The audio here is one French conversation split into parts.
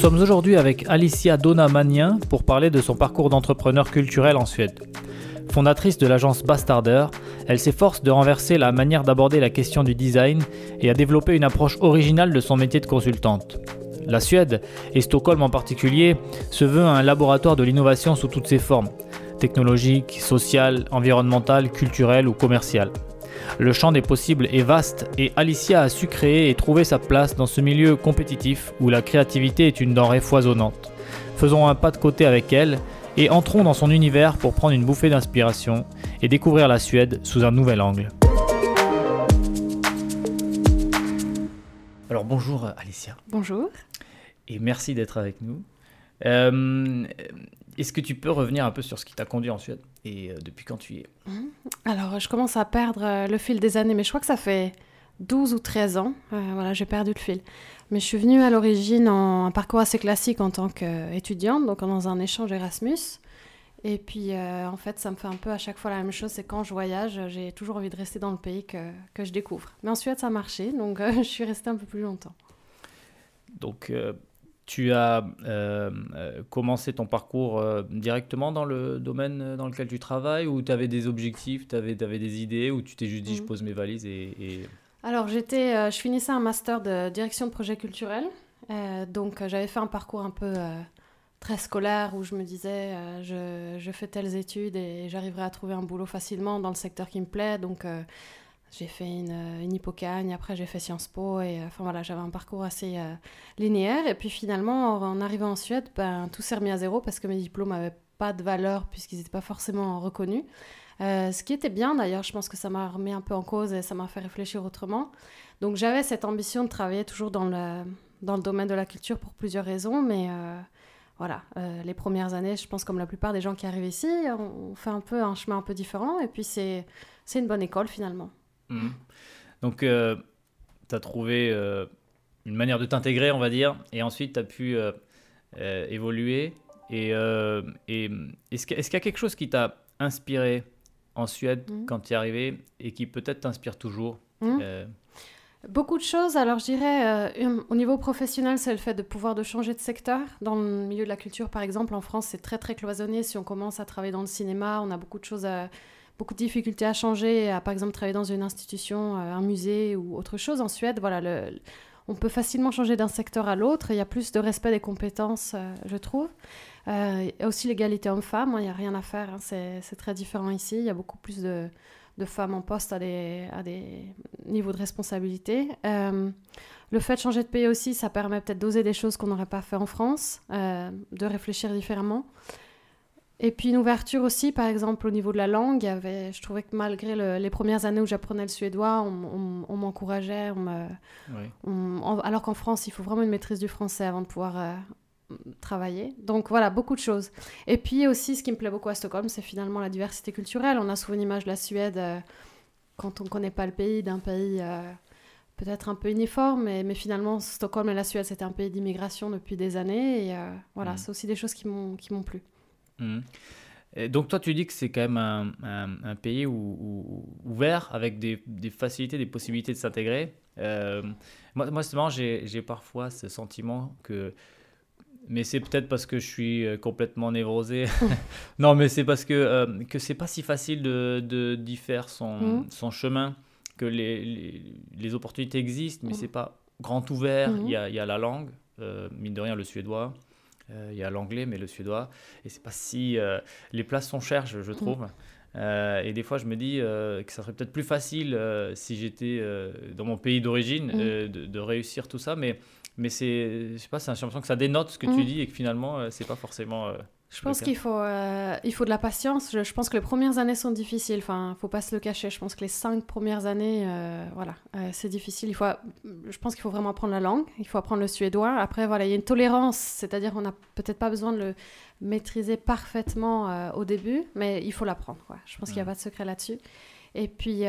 sommes aujourd'hui avec Alicia Donna Magnin pour parler de son parcours d'entrepreneur culturel en Suède. Fondatrice de l'agence Bastarder, elle s'efforce de renverser la manière d'aborder la question du design et a développé une approche originale de son métier de consultante. La Suède, et Stockholm en particulier, se veut un laboratoire de l'innovation sous toutes ses formes, technologiques, sociales, environnementales, culturelles ou commerciales. Le champ des possibles est vaste et Alicia a su créer et trouver sa place dans ce milieu compétitif où la créativité est une denrée foisonnante. Faisons un pas de côté avec elle et entrons dans son univers pour prendre une bouffée d'inspiration et découvrir la Suède sous un nouvel angle. Alors bonjour Alicia. Bonjour. Et merci d'être avec nous. Euh, est-ce que tu peux revenir un peu sur ce qui t'a conduit en Suède? Et euh, depuis quand tu y es mhm. Alors, je commence à perdre euh, le fil des années, mais je crois que ça fait 12 ou 13 ans. voilà, j'ai perdu le fil. Mais je suis venue à l'origine en un parcours assez classique en tant qu'étudiante, donc dans un échange Erasmus. Et puis, en fait, ça me fait un peu à chaque fois la même chose. C'est quand je voyage, j'ai toujours envie de rester dans le pays que, que je découvre. Mais en Suède, ça a marché, donc je suis restée un peu plus longtemps. Donc, tu as euh, euh, commencé ton parcours euh, directement dans le domaine dans lequel tu travailles ou tu avais des objectifs, tu avais, avais, des idées ou tu t'es juste dit je mhm. pose mes valises et... Alors j'étais, je finissais un master de direction de projet culturel. donc j'avais fait un parcours un peu très scolaire où je me disais je, je, fais telles études et j'arriverai à trouver un boulot facilement dans le secteur qui me plaît. Donc j'ai fait une, euh, une après j'ai fait Sciences Po, et euh, enfin voilà, j'avais un parcours assez euh, linéaire. Et puis finalement, en arrivant en Suède, ben, tout s'est remis à zéro parce que mes diplômes n'avaient pas de valeur puisqu'ils n'étaient pas forcément reconnus. ce qui était bien d'ailleurs, je pense que ça m'a remis un peu en cause et ça m'a fait réfléchir autrement. Donc j'avais cette ambition de travailler toujours dans le, dans le domaine de la culture pour plusieurs raisons, mais voilà, les premières années, je pense comme la plupart des gens qui arrivent ici, on, on fait un peu un chemin un peu différent et puis c'est une bonne école finalement. Mhm. Donc, euh, tu as trouvé euh, une manière de t'intégrer, on va dire, et ensuite tu as pu euh, évoluer. Et, est-ce qu'il y a quelque chose qui t'a inspiré en Suède mhm. quand tu es arrivé et qui peut-être t'inspire toujours mhm. Beaucoup de choses. Alors, je dirais, au niveau professionnel, c'est le fait de pouvoir de changer de secteur. Dans le milieu de la culture, par exemple, en France, c'est très, très cloisonné. Si on commence à travailler dans le cinéma, on a beaucoup de choses à, beaucoup de difficultés à changer, à par exemple travailler dans une institution, euh, un musée ou autre chose. En Suède, voilà, on peut facilement changer d'un secteur à l'autre. Il y a plus de respect des compétences, euh, je trouve. Euh, a aussi l'égalité homme-femme, hein, il n'y a rien à faire. Hein. c'est très différent ici. Il y a beaucoup plus de, femmes en poste à des, à des niveaux de responsabilité. le fait de changer de pays aussi, ça permet peut-être d'oser des choses qu'on n'aurait pas fait en France, de réfléchir différemment. Et puis une ouverture aussi, par exemple, au niveau de la langue. avait, je trouvais que malgré les premières années où j'apprenais le suédois, on, m'encourageait. alors qu'en France, il faut vraiment une maîtrise du français avant de pouvoir euh, travailler. Donc voilà, beaucoup de choses. Et puis aussi, ce qui me plaît beaucoup à Stockholm, c'est finalement la diversité culturelle. On a souvent une image de la Suède, euh, quand on ne connaît pas le pays, d'un pays euh, peut-être un peu uniforme, mais, finalement, Stockholm et la Suède, c'était un pays d'immigration depuis des années. Et voilà, mmh. c'est aussi des choses qui m'ont plu. Donc toi, tu dis que c'est quand même un, un, pays où, ouvert, avec des, des, facilités, des possibilités de s'intégrer. Euh, moi, moi, justement, j'ai parfois ce sentiment que... Mais c'est peut-être parce que je suis euh, complètement névrosé. non, mais c'est parce que, euh, que c'est pas si facile de d'y faire son, son chemin, que les, les, opportunités existent, mais mhm. c'est pas grand ouvert. Il y, a, y, a, la langue, mine de rien, le suédois. Euh, il y a l'anglais, mais le suédois. Et c'est pas si. Euh, les places sont chères, je, mm. trouve. Euh, et des fois, je me dis que ça serait peut-être plus facile si j'étais dans mon pays d'origine mm. de, réussir tout ça. Mais, mais c'est, je sais pas, c'est l'impression que ça dénote ce que tu mm. dis et que finalement, c'est pas forcément je pense qu'il faut, euh, il faut de la patience. Je, pense que les premières années sont difficiles. Enfin, faut pas se le cacher. Je pense que les cinq premières années, euh, voilà, euh, c'est difficile. Il faut, je pense qu'il faut vraiment apprendre la langue. Il faut apprendre le suédois. Après, voilà, il y a une tolérance, c'est-à-dire qu'on n'a peut-être pas besoin de le maîtriser parfaitement au début, mais il faut l'apprendre. Je pense qu'il n'y a pas de secret là-dessus. Et puis,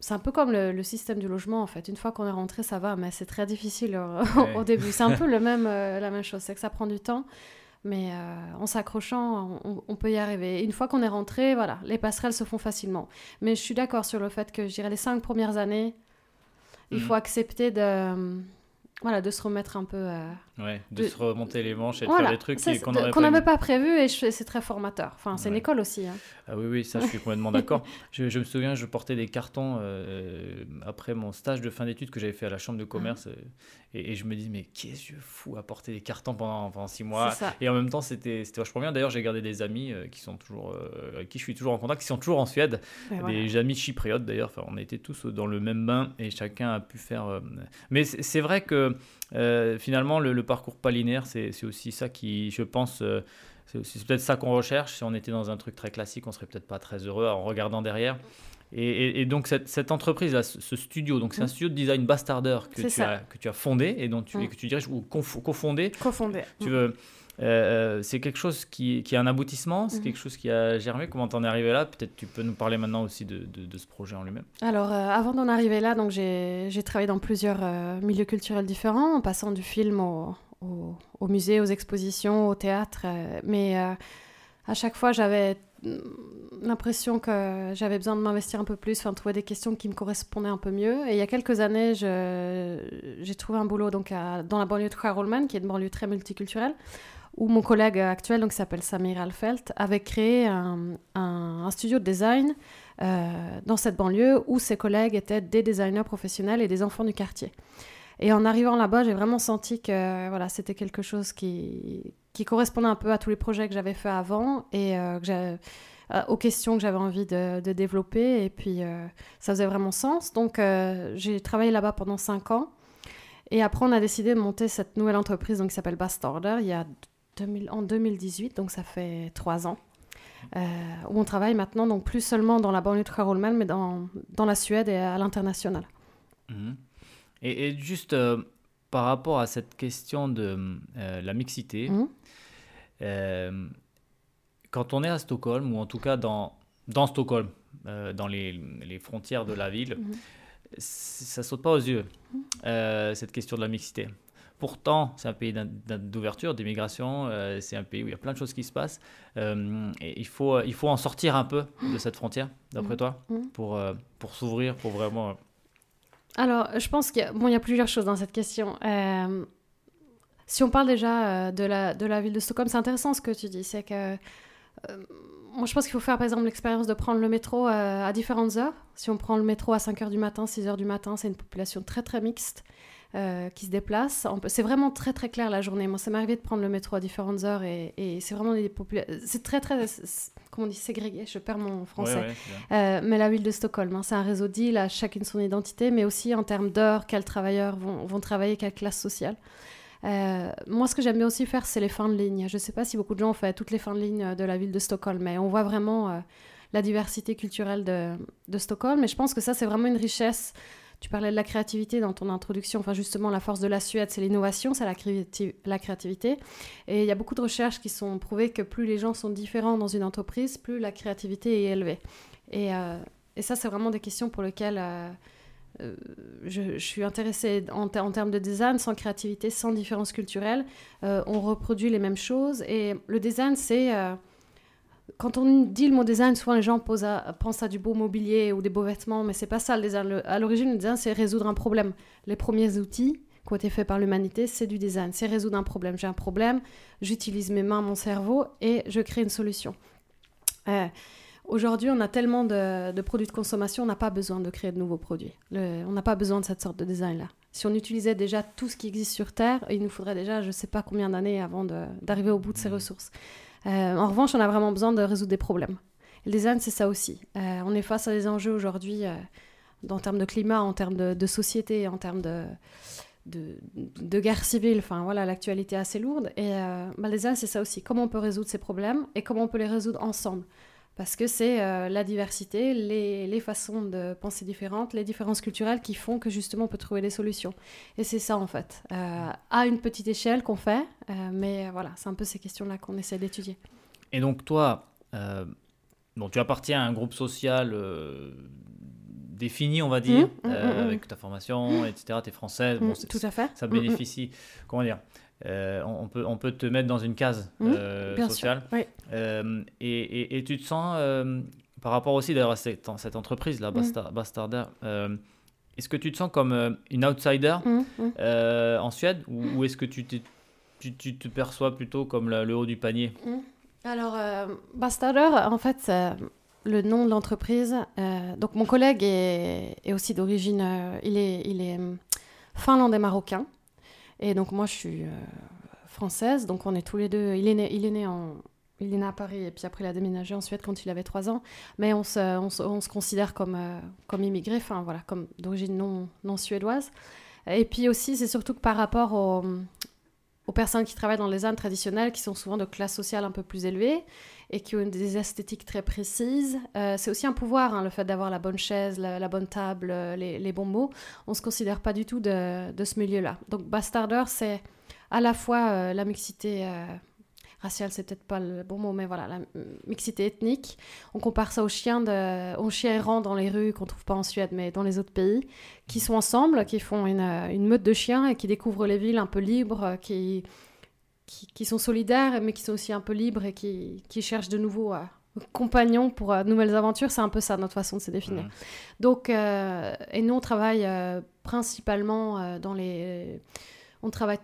c'est un peu comme le, système du logement en fait. Une fois qu'on est rentré, ça va, mais c'est très difficile au, début. C'est un peu le même, la même chose. C'est que ça prend du temps. Mais euh, en s'accrochant, on, peut y arriver. Une fois qu'on est rentré, voilà, les passerelles se font facilement. Mais je suis d'accord sur le fait que, je dirais, les cinq premières années, il faut mhm. accepter de, voilà, de se remettre un peu. Euh, ouais, de, se remonter les manches et de faire des trucs qu'on n'avait pas, prévu et c'est très formateur. Enfin, c'est une école aussi. Hein. Ah oui, oui, ça, je suis complètement d'accord. Je, me souviens, je portais des cartons euh, après mon stage de fin d'études que j'avais fait à la chambre de commerce ah. Et, je me dis, mais qu'est-ce que je fous à porter des cartons pendant, pendant six mois Et en même temps, c'était vachement bien. D'ailleurs, j'ai gardé des amis euh, qui sont toujours, avec qui je suis toujours en contact, qui sont toujours en Suède. des amis chypriotes d'ailleurs. Enfin, on était tous dans le même bain et chacun a pu faire. Mais c'est vrai que euh, finalement, le, parcours pas linéaire, c'est aussi ça qui, je pense, euh, c'est peut-être ça qu'on recherche. Si on était dans un truc très classique, on serait peut-être pas très heureux en regardant derrière. Et, donc cette, entreprise-là, ce studio, donc c'est un mm. studio de design Bastarder que, tu as, que tu as fondé et dont tu, mm. que tu diriges ou cofondé. Cofondé. Tu mm. veux euh, c'est quelque chose qui, qui, a un aboutissement, c'est mhm. quelque chose qui a germé. Comment t'en es arrivé là? Peut-être tu peux nous parler maintenant aussi de, de, ce projet en lui-même. Alors, euh, avant d'en arriver là, donc j'ai travaillé dans plusieurs euh, milieux culturels différents, en passant du film au, au, musée, aux expositions, au théâtre. mais à chaque fois, j'avais l'impression que j'avais besoin de m'investir un peu plus, enfin, de trouver des questions qui me correspondaient un peu mieux. Et il y a quelques années, j'ai trouvé un boulot donc dans la banlieue de Karolman, qui est une banlieue très multiculturelle, où mon collègue actuel, donc, qui s'appelle Samir Alfelt, avait créé un, un, studio de design euh, dans cette banlieue où ses collègues étaient des designers professionnels et des enfants du quartier. Et en arrivant là-bas, j'ai vraiment senti que voilà, c'était quelque chose qui, qui correspondait un peu à tous les projets que j'avais fait avant et euh, euh, aux questions que j'avais envie de, développer. Et puis, ça faisait vraiment sens. Donc, j'ai travaillé là-bas pendant cinq ans. Et après, on a décidé de monter cette nouvelle entreprise donc, qui s'appelle Bastarder il y a en 2018, donc ça fait trois ans, euh, où on travaille maintenant, donc plus seulement dans la banlieue de Karolman, mais dans, dans la Suède et à l'international. Mhm. Et, juste euh, par rapport à cette question de euh, la mixité, mhm. quand on est à Stockholm, ou en tout cas dans, dans Stockholm, dans les, les, frontières de la ville, mhm. ça saute pas aux yeux, cette question de la mixité. Pourtant, c'est un pays d'ouverture, d'immigration, euh, c'est un pays où il y a plein de choses qui se passent. Euh, et il faut, il faut en sortir un peu de cette frontière, d'après toi, pour, euh, pour s'ouvrir, pour vraiment... Alors, je pense qu'il y, a, bon, y a plusieurs choses dans cette question. si on parle déjà de, la, de la ville de Stockholm, c'est intéressant ce que tu dis. C'est que moi, je pense qu'il faut faire par exemple l'expérience de prendre le métro à différentes heures. Si on prend le métro à 5h du matin, 6h du matin, c'est une population très très mixte. Euh, qui se déplacent. C'est vraiment très très clair la journée. Moi, ça m'est arrivé de prendre le métro à différentes heures et, c'est vraiment des C'est très très, comment on dit, ségrégué. Je perds mon français. Euh, mais la ville de Stockholm, hein, c'est un réseau d'îles, à chacune son identité, mais aussi en termes d'heures, quels travailleurs vont, vont, travailler, quelle classe sociale. Euh, moi, ce que j'aime bien aussi faire, c'est les fins de ligne. Je ne sais pas si beaucoup de gens ont fait toutes les fins de ligne de la ville de Stockholm, mais on voit vraiment la diversité culturelle de, de Stockholm. Et je pense que ça, c'est vraiment une richesse tu parlais de la créativité dans ton introduction. Enfin, justement, la force de la Suède, c'est l'innovation, c'est la, créativité. Et il y a beaucoup de recherches qui sont prouvées que plus les gens sont différents dans une entreprise, plus la créativité est élevée. Et, euh, ça, c'est vraiment des questions pour lesquelles euh, euh, je, suis intéressée en, termes de design. Sans créativité, sans différence culturelle, on reproduit les mêmes choses. Et le design, c'est quand on dit le mot design, souvent les gens pensent à du beau mobilier ou des beaux vêtements, mais c'est pas ça le design. à l'origine, le design, c'est résoudre un problème. Les premiers outils qui ont été faits par l'humanité, c'est du design, c'est résoudre un problème. J'ai un problème, j'utilise mes mains, mon cerveau et je crée une solution. Euh, aujourd'hui, on a tellement de, produits de consommation, on n'a pas besoin de créer de nouveaux produits. on n'a pas besoin de cette sorte de design-là. Si on utilisait déjà tout ce qui existe sur Terre, il nous faudrait déjà je ne sais pas combien d'années avant d'arriver au bout de ces mmh. ressources. Euh, en revanche, on a vraiment besoin de résoudre des problèmes. le design, c'est ça aussi. Euh, on est face à des enjeux aujourd'hui euh, en termes de climat, en termes de, société, en termes de, de, guerre civile. Enfin, voilà, l'actualité est assez lourde. Et bah, le c'est ça aussi. Comment on peut résoudre ces problèmes et comment on peut les résoudre ensemble parce que c'est euh, la diversité, les, façons de penser différentes, les différences culturelles qui font que justement on peut trouver des solutions. Et c'est ça en fait, euh, à une petite échelle qu'on fait, euh, mais voilà, c'est un peu ces questions-là qu'on essaie d'étudier. Et donc toi, bon, tu appartiens à un groupe social défini, on va dire, mmh, mmh, mmh, avec ta formation, etc. Tu es française, bon, tout à fait. Ça bénéficie, comment dire euh, on, peut, on peut te mettre dans une case mmh, euh, sociale. Euh, et, et, tu te sens, par rapport aussi d'ailleurs à cette, cette entreprise, là, mmh. Bastarder, est-ce que tu te sens comme une outsider Mmh, mmh. en Suède? Ou, est-ce que tu, tu, tu, te perçois plutôt comme le haut du panier? Alors, Bastarder, en fait, le nom de l'entreprise. donc, mon collègue est, est aussi d'origine, il est, il est finlandais marocain. Et donc, moi, je suis française, donc on est tous les deux. Il est né, il est né à Paris et puis après il a déménagé en Suède quand il avait 3 ans. Mais on se, on se, considère comme, euh, comme immigré, enfin voilà, comme d'origine non, non suédoise. Et puis aussi, c'est surtout que par rapport aux, aux, personnes qui travaillent dans les arts traditionnelles, qui sont souvent de classe sociale un peu plus élevée et qui ont des esthétiques très précises, euh, c'est aussi un pouvoir, hein, le fait d'avoir la bonne chaise, la, bonne table, euh, les, bons mots. On ne se considère pas du tout de, ce milieu-là. Donc Bastarder, c'est à la fois la mixité raciale, c'est peut-être pas le bon mot, mais voilà, la mixité ethnique. On compare ça aux chiens, de, aux chiens errants dans les rues qu'on trouve pas en Suède, mais dans les autres pays, qui sont ensemble, qui font une, une meute de chiens et qui découvrent les villes un peu libres, qui, qui, sont solidaires, mais qui sont aussi un peu libres et qui, qui cherchent de nouveaux euh, compagnons pour de nouvelles aventures. C'est un peu ça notre façon de se définir. Donc, euh, et nous, on travaille euh, principalement dans les. On travaille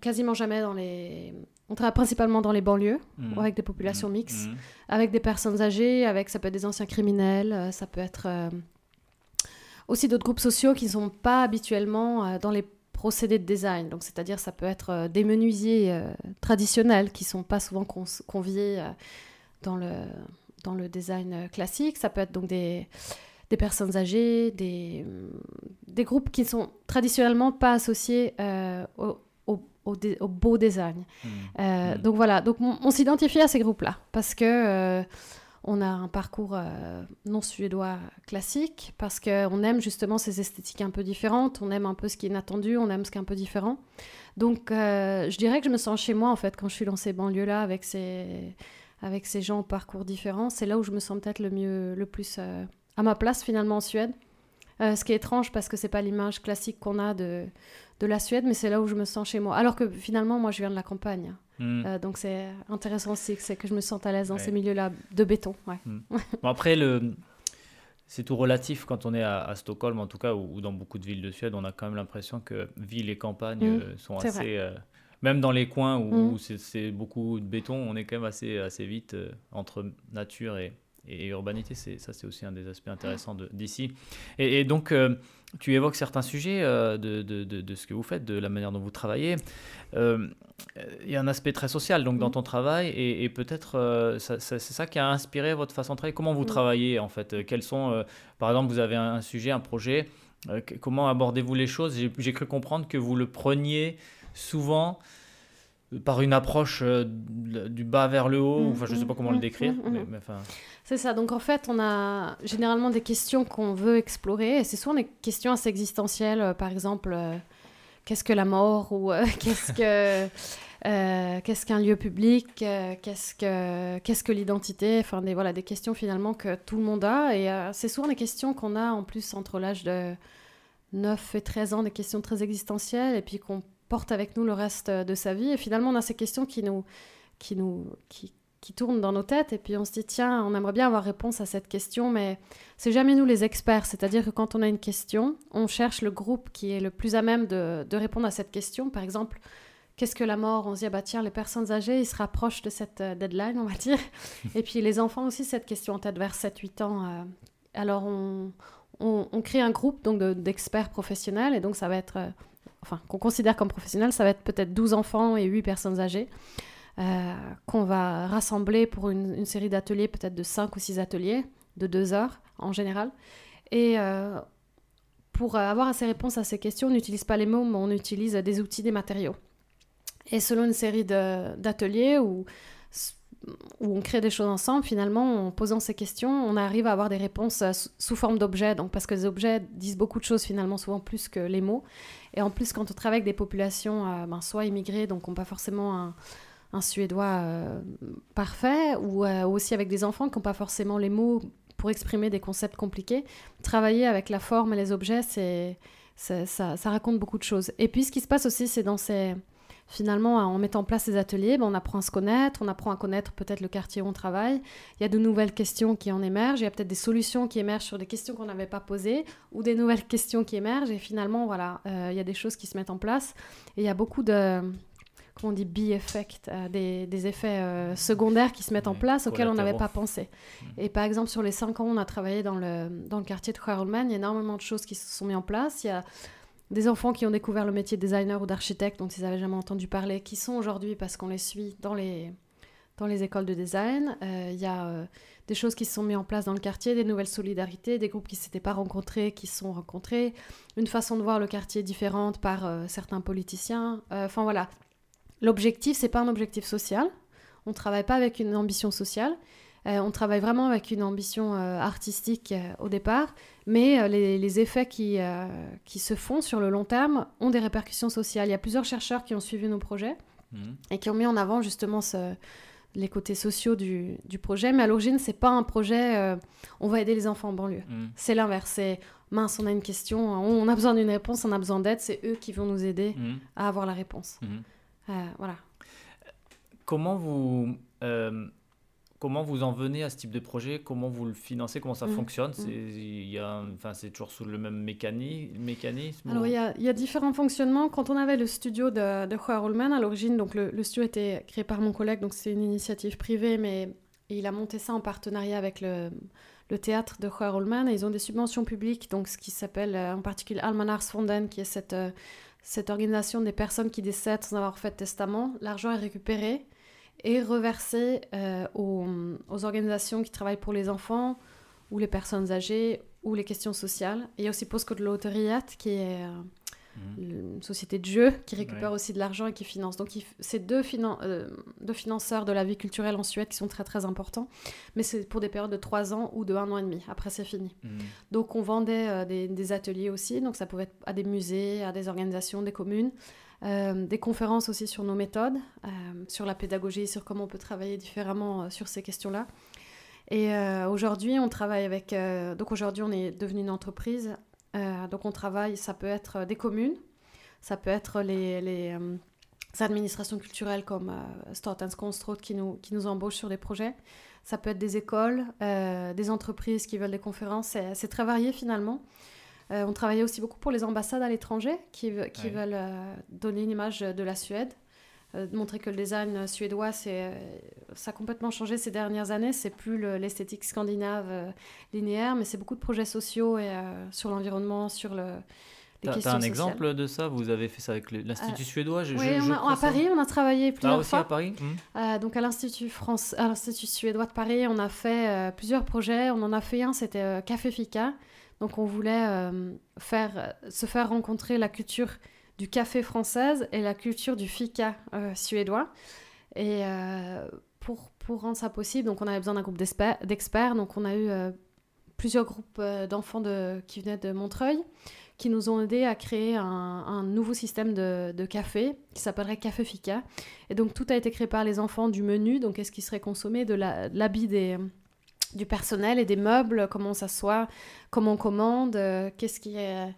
quasiment jamais dans les on travaille principalement dans les banlieues, mmh. avec des populations mmh. mixtes, mmh. avec des personnes âgées, avec ça peut être des anciens criminels, euh, ça peut être euh, aussi d'autres groupes sociaux qui ne sont pas habituellement euh, dans les procédés de design. Donc, c'est-à-dire, ça peut être des menuisiers traditionnels qui ne sont pas souvent conviés dans, le, dans le design classique. Ça peut être donc des, des personnes âgées, des, des groupes qui ne sont traditionnellement pas associés au, au, beau design. Mmh. Euh, mmh. Donc voilà, donc on, s'identifie à ces groupes-là parce que euh, on a un parcours euh, non suédois classique, parce qu'on aime justement ces esthétiques un peu différentes, on aime un peu ce qui est inattendu, on aime ce qui est un peu différent. Donc je dirais que je me sens chez moi en fait quand je suis dans ces banlieues-là avec ces, avec ces gens au parcours différents. C'est là où je me sens peut-être le mieux, le plus à ma place finalement en Suède. Ce qui est étrange parce que c'est pas l'image classique qu'on a de, de la Suède, mais c'est là où je me sens chez moi. Alors que finalement, moi, je viens de la campagne. Hmm. Euh, donc c'est intéressant aussi c'est que je me sente à l'aise dans ces milieux-là de béton. Hmm. bon, après, le... c'est tout relatif quand on est à, Stockholm, en tout cas, ou, dans beaucoup de villes de Suède, on a quand même l'impression que ville et campagne hmm. euh, sont assez... Euh, même dans les coins où, c'est beaucoup de béton, on est quand même assez, assez vite entre nature et, et urbanité. Ça, c'est aussi un des aspects intéressants d'ici. Et, et, donc, tu évoques certains sujets euh, de, de, de, ce que vous faites, de la manière dont vous travaillez. Euh, il y a un aspect très social donc dans mm. ton travail et, peut-être euh, c'est ça qui a inspiré votre façon de travailler. Comment vous mm. travaillez en fait? Quels sont, par exemple, vous avez un, sujet, un projet. comment abordez-vous les choses? J'ai cru comprendre que vous le preniez souvent par une approche du bas vers le haut. Mm, enfin, je ne sais pas comment le décrire. mais, enfin... C'est ça. Donc en fait, on a généralement des questions qu'on veut explorer. Et c'est souvent des questions assez existentielles. Euh, par exemple, euh, qu'est-ce que la mort Ou euh, qu'est-ce que. qu'est-ce qu'un lieu public Qu'est-ce que, qu'est-ce que l'identité Enfin, des, voilà, des questions finalement que tout le monde a. Et c'est souvent des questions qu'on a en plus entre l'âge de 9 et 13 ans, des questions très existentielles, et puis qu'on porte avec nous le reste de sa vie. Et finalement, on a ces questions qui nous, qui nous, qui, qui tournent dans nos têtes. Et puis on se dit tiens on aimerait bien avoir réponse à cette question mais c'est jamais nous les experts. C'est-à-dire que quand on a une question on cherche le groupe qui est le plus à même de, répondre à cette question. Par exemple qu'est-ce que la mort? On se dit ah bah tiens les personnes âgées ils se rapprochent de cette euh, deadline on va dire. Et puis les enfants aussi cette question en tête vers 7-8 ans euh. alors on, on, crée un groupe donc d'experts professionnels. Et donc ça va être euh, qu'on considère comme professionnels ça va être peut-être 12 enfants et 8 personnes âgées euh, qu'on va rassembler pour une, série d'ateliers, peut-être de 5 ou 6 ateliers, de 2 heures en général. Et euh, pour avoir ces réponses à ces questions, on n'utilise pas les mots, mais on utilise des outils, des matériaux. Et selon une série d'ateliers où, où on crée des choses ensemble, finalement, en posant ces questions, on arrive à avoir des réponses euh, sous forme d'objets. Donc, parce que les objets disent beaucoup de choses, finalement, souvent plus que les mots. Et en plus, quand on travaille avec des populations, ben, soit immigrées, donc n'ont pas forcément un, un Suédois euh, parfait, ou euh, aussi avec des enfants qui n'ont pas forcément les mots pour exprimer des concepts compliqués. Travailler avec la forme et les objets, c'est, ça, ça, raconte beaucoup de choses. Et puis ce qui se passe aussi, c'est dans ces, finalement, en mettant en place ces ateliers, ben, on apprend à se connaître, on apprend à connaître peut-être le quartier où on travaille. Il y a de nouvelles questions qui en émergent, il y a peut-être des solutions qui émergent sur des questions qu'on n'avait pas posées ou des nouvelles questions qui émergent. Et finalement, voilà, euh, il y a des choses qui se mettent en place. Et il y a beaucoup de comment on dit, B-effect, euh, des, effets euh, secondaires qui se mettent en place auxquels on n'avait pas pensé. Mm. Et par exemple, sur les cinq ans, on a travaillé dans le, dans le quartier de Kharolman, il y a énormément de choses qui se sont mises en place. Il y a des enfants qui ont découvert le métier de designer ou d'architecte dont ils n'avaient jamais entendu parler, qui sont aujourd'hui, parce qu'on les suit dans les, écoles de design. Euh, il y a euh, des choses qui se sont mises en place dans le quartier, des nouvelles solidarités, des groupes qui ne s'étaient pas rencontrés, qui se sont rencontrés, une façon de voir le quartier différente par euh, certains politiciens. Enfin voilà, l'objectif, c'est pas un objectif social. On ne travaille pas avec une ambition sociale. on travaille vraiment avec une ambition artistique au départ, mais les, les, effets qui, qui se font sur le long terme ont des répercussions sociales. Il y a plusieurs chercheurs qui ont suivi nos projets mmh. et qui ont mis en avant justement ce, les côtés sociaux du, du projet. Mais à l'origine, c'est pas un projet euh, on va aider les enfants en banlieue. Mm. C'est l'inverse. C'est mince, on a une question, on a besoin d'une réponse, on a besoin d'aide. C'est eux qui vont nous aider mm. à avoir la réponse. Euh, voilà. Comment vous euh, Comment vous en venez à ce type de projet Comment vous le financez Comment ça mmh. fonctionne mmh. C'est toujours sous le même mécanisme Alors, il y, a, y, a, différents fonctionnements. Quand on avait le studio de, de Juan à l'origine, donc le, studio été créé par mon collègue, donc c'est une initiative privée, mais il a monté ça en partenariat avec le, le théâtre de Juan et ils ont des subventions publiques, donc ce qui s'appelle euh, en particulier Almanars-Fonden, qui est cette, euh, cette organisation des personnes qui décèdent sans avoir fait de testament. L'argent est récupéré et reversé euh, aux, organisations qui travaillent pour les enfants ou les personnes âgées ou les questions sociales. il y a aussi Postcode Loteriat qui est euh, mhm. une société de jeux qui récupère aussi de l'argent et qui finance. Donc c'est deux, euh, deux, financeurs de la vie culturelle en Suède qui sont très très importants, mais c'est pour des périodes de trois ans ou de un an et demi. Après c'est fini. Mhm. Donc on vendait des, des, ateliers aussi, donc ça pouvait être à des musées, à des organisations, des communes. Euh, des conférences aussi sur nos méthodes, euh, sur la pédagogie, sur comment on peut travailler différemment euh, sur ces questions-là. Et aujourd'hui, on travaille avec. donc aujourd'hui, on est devenu une entreprise. donc on travaille, ça peut être des communes, ça peut être les, les administrations culturelles comme Statens Konstråd qui nous, qui nous embauchent sur des projets. Ça peut être des écoles, des entreprises qui veulent des conférences. C'est très varié finalement. Euh, on travaillait aussi beaucoup pour les ambassades à l'étranger qui, qui veulent euh, donner une image de la Suède, euh, montrer que le design suédois, c'est, ça a complètement changé ces dernières années. C'est plus l'esthétique scandinave linéaire, mais c'est beaucoup de projets sociaux et sur l'environnement, sur le. Tu as un exemple de ça? Vous avez fait ça avec l'Institut suédois je, Oui, à Paris, on a travaillé plusieurs ah, aussi fois. à Paris? Mmh. Donc à l'Institut France, à l'Institut suédois de Paris, on a fait plusieurs projets. On en a fait un, c'était Café Fika. Donc on voulait euh, faire, se faire rencontrer la culture du café française et la culture du fika euh, suédois. Et euh, pour, rendre ça possible, donc on avait besoin d'un groupe d'experts. Donc on a eu plusieurs groupes d'enfants de, qui venaient de Montreuil qui nous ont aidés à créer un, nouveau système de, de café qui s'appellerait Café Fika. Et donc tout a été créé par les enfants du menu, donc est-ce qui serait consommé, de l'habit des, du personnel et des meubles, comment on s'assoit, comment on commande, euh, qu'est-ce qui est...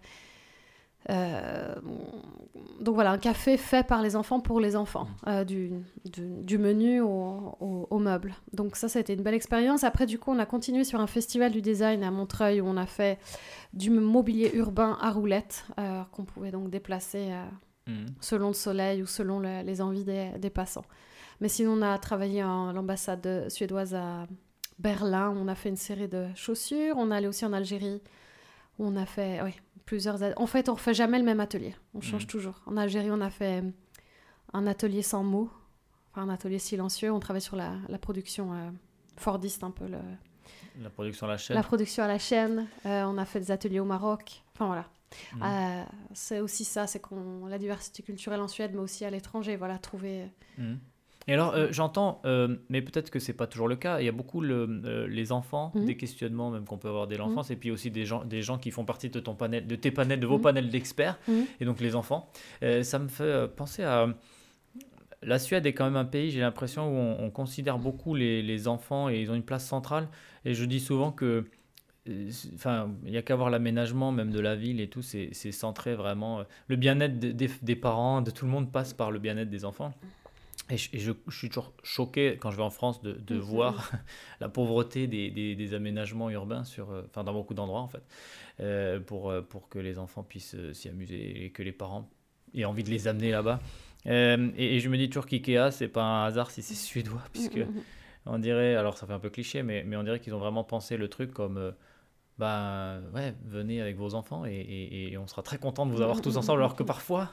Euh, donc voilà, un café fait par les enfants pour les enfants, euh, du, du, menu au, au, meuble. Donc ça, ça a été une belle expérience. Après, du coup, on a continué sur un festival du design à Montreuil où on a fait du mobilier urbain à roulettes qu'on pouvait donc déplacer mmh. selon le soleil ou selon les envies des, des, passants. Mais sinon, on a travaillé à l'ambassade suédoise à, Berlin, on a fait une série de chaussures. On est allé aussi en Algérie. On a fait plusieurs. En fait, on ne refait jamais le même atelier. On change mhm. toujours. En Algérie, on a fait un atelier sans mots, enfin, un atelier silencieux. On travaille sur la, production euh, fordiste un peu. Le... La production à la chaîne. La production à la chaîne. Euh, on a fait des ateliers au Maroc. Enfin voilà. Mhm. Euh, c'est aussi ça, c'est qu'on la diversité culturelle en Suède, mais aussi à l'étranger. Voilà, trouver. Mhm. Et alors, euh, j'entends, euh, mais peut-être que c'est pas toujours le cas. Il y a beaucoup le, euh, les enfants, mhm. des questionnements même qu'on peut avoir dès mhm. l'enfance, et puis aussi des gens, des gens qui font partie de ton panel, de tes panels, de vos mhm. panels d'experts, et donc les enfants. ça me fait penser à la Suède est quand même un pays, j'ai l'impression, où on, considère beaucoup les, les, enfants et ils ont une place centrale. Et je dis souvent que enfin, il n'y a qu'à voir l'aménagement même de la ville et tout, c'est centré vraiment. Le bien-être des, parents, de tout le monde passe par le bien-être des enfants. Et, je, suis toujours choqué quand je vais en France de, de voir la pauvreté des, des, aménagements urbains sur, enfin, dans beaucoup d'endroits en fait, pour, pour que les enfants puissent s'y amuser et que les parents aient envie de les amener là-bas. et, et, je me dis toujours qu'IKEA, c'est pas un hasard si c'est suédois, puisque mm, mm, mm on dirait, alors ça fait un peu cliché, mais, mais on dirait qu'ils ont vraiment pensé le truc comme, euh, bah ouais, venez avec vos enfants et, et, on sera très content de vous avoir tous ensemble. Alors que parfois,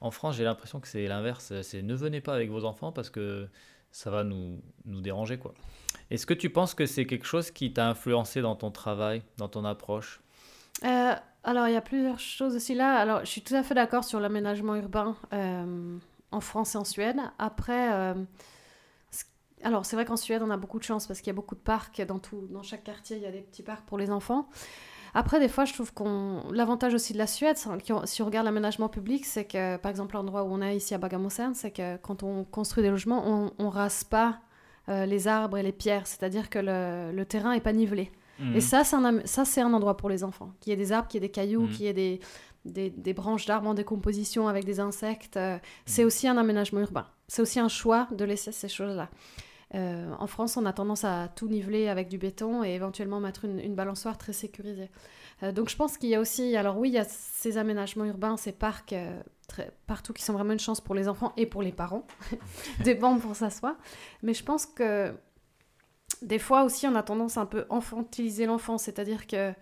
en France, j'ai l'impression que c'est l'inverse, c'est ne venez pas avec vos enfants parce que ça va nous, nous déranger, quoi. Est-ce que tu penses que c'est quelque chose qui t'a influencé dans ton travail, dans ton approche? Euh, Alors, il y a plusieurs choses aussi là. Alors, je suis tout à fait d'accord sur l'aménagement urbain euh, en France et en Suède. Après alors, c'est vrai qu'en Suède, on a beaucoup de chance parce qu'il y a beaucoup de parcs. Dans, tout, dans chaque quartier, il y a des petits parcs pour les enfants. Après, des fois, je trouve qu'on. L'avantage aussi de la Suède, si on regarde l'aménagement public, c'est que, par exemple, l'endroit où on est ici à Bagamosern, c'est que quand on construit des logements, on, ne rase pas euh, les arbres et les pierres. C'est-à-dire que le, le terrain est pas nivelé. Mmh. Et ça, c'est un, ça, c'est un endroit pour les enfants. Qu'il y ait des arbres, qu'il y ait des cailloux, mmh. qu'il y ait des, des, des branches d'arbres en décomposition avec des insectes. Euh, c'est mmh. aussi un aménagement urbain. C'est aussi un choix de laisser ces choses-là. Euh, en France, on a tendance à tout niveler avec du béton et éventuellement mettre une, balançoire très sécurisée. Euh, donc je pense qu'il y a aussi, alors oui, il y a ces aménagements urbains, ces parcs euh, partout qui sont vraiment une chance pour les enfants et pour les parents, des bancs pour s'asseoir. Mais je pense que des fois aussi, on a tendance à un peu infantiliser l'enfant, c'est-à-dire que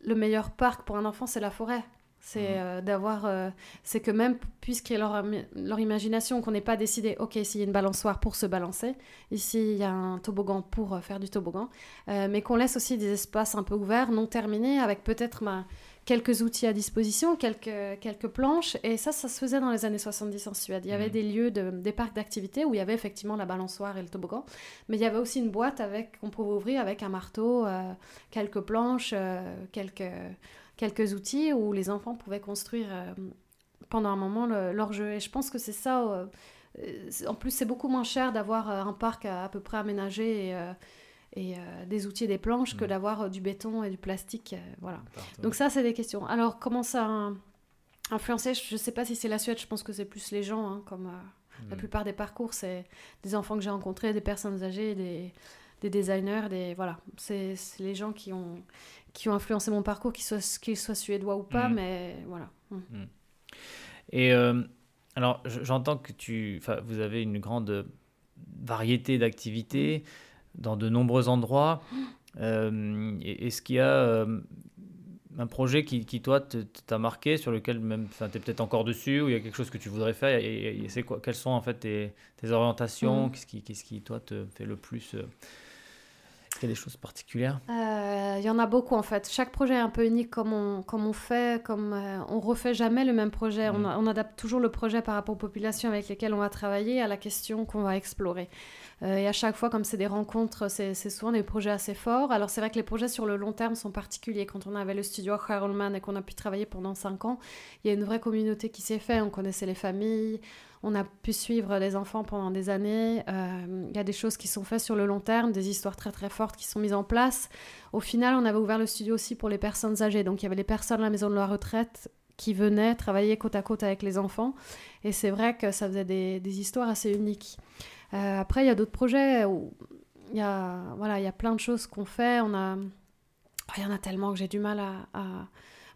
le meilleur parc pour un enfant, c'est la forêt. C'est mmh. euh, d'avoir. Euh, c'est que même puisqu'il y a leur, leur imagination, qu'on n'ait pas décidé, ok, s'il y a une balançoire pour se balancer, ici il y a un toboggan pour euh, faire du toboggan, mais qu'on laisse aussi des espaces un peu ouverts, non terminés, avec peut-être ma, quelques outils à disposition, quelques, quelques planches. Et ça, ça se faisait dans les années 70 en Suède. Il y avait mmh. des lieux, de, des parcs d'activités où il y avait effectivement la balançoire et le toboggan. Mais il y avait aussi une boîte avec qu'on pouvait ouvrir avec un marteau, quelques planches, quelques quelques outils où les enfants pouvaient construire euh, pendant un moment leur jeu. Et je pense que c'est ça. Euh, en plus, c'est beaucoup moins cher d'avoir euh, un parc à, peu près aménagé et, et des outils et des planches que mm. d'avoir du béton et du plastique. voilà. Donc ça, c'est des questions. Alors, comment ça a influencé? Je ne sais pas si c'est la Suède, je pense que c'est plus les gens, hein, comme la mm. plupart des parcours, c'est des enfants que j'ai rencontrés, des personnes âgées, des, des designers, des voilà, c'est les gens qui ont qui ont influencé mon parcours, qu'ils soient, soient suédois ou pas, mm. mais voilà. Mm. Mm. Et euh, alors, j'entends que tu, vous avez une grande variété d'activités dans de nombreux endroits. Euh, Est-ce qu'il y a euh, un projet qui, qui toi, t'a marqué, sur lequel même, tu es peut-être encore dessus, ou il y a quelque chose que tu voudrais faire et, c'est quoi, Quelles sont en fait tes, tes orientations Qu'est-ce qui, toi, te fait le plus euh, est-ce qu'il y a des choses particulières? Euh, Il y en a beaucoup en fait. Chaque projet est un peu unique comme on, comme on fait, comme euh, on refait jamais le même projet. On, mm. on, adapte toujours le projet par rapport aux populations avec lesquelles on va travailler à la question qu'on va explorer. Euh, et à chaque fois, comme c'est des rencontres, c'est souvent des projets assez forts. Alors c'est vrai que les projets sur le long terme sont particuliers. Quand on avait le studio Harolman et qu'on a pu travailler pendant 5 ans, il y a une vraie communauté qui s'est faite. On connaissait les familles, on a pu suivre les enfants pendant des années. Euh, il y a des choses qui sont faites sur le long terme, des histoires très très fortes qui sont mises en place. Au final, on avait ouvert le studio aussi pour les personnes âgées. Donc il y avait les personnes à la maison de la retraite qui venaient travailler côte à côte avec les enfants. Et c'est vrai que ça faisait des, histoires assez uniques. Euh, après, il y a d'autres projets où il y a, voilà, il y a plein de choses qu'on fait. A, il y en a tellement que j'ai du mal à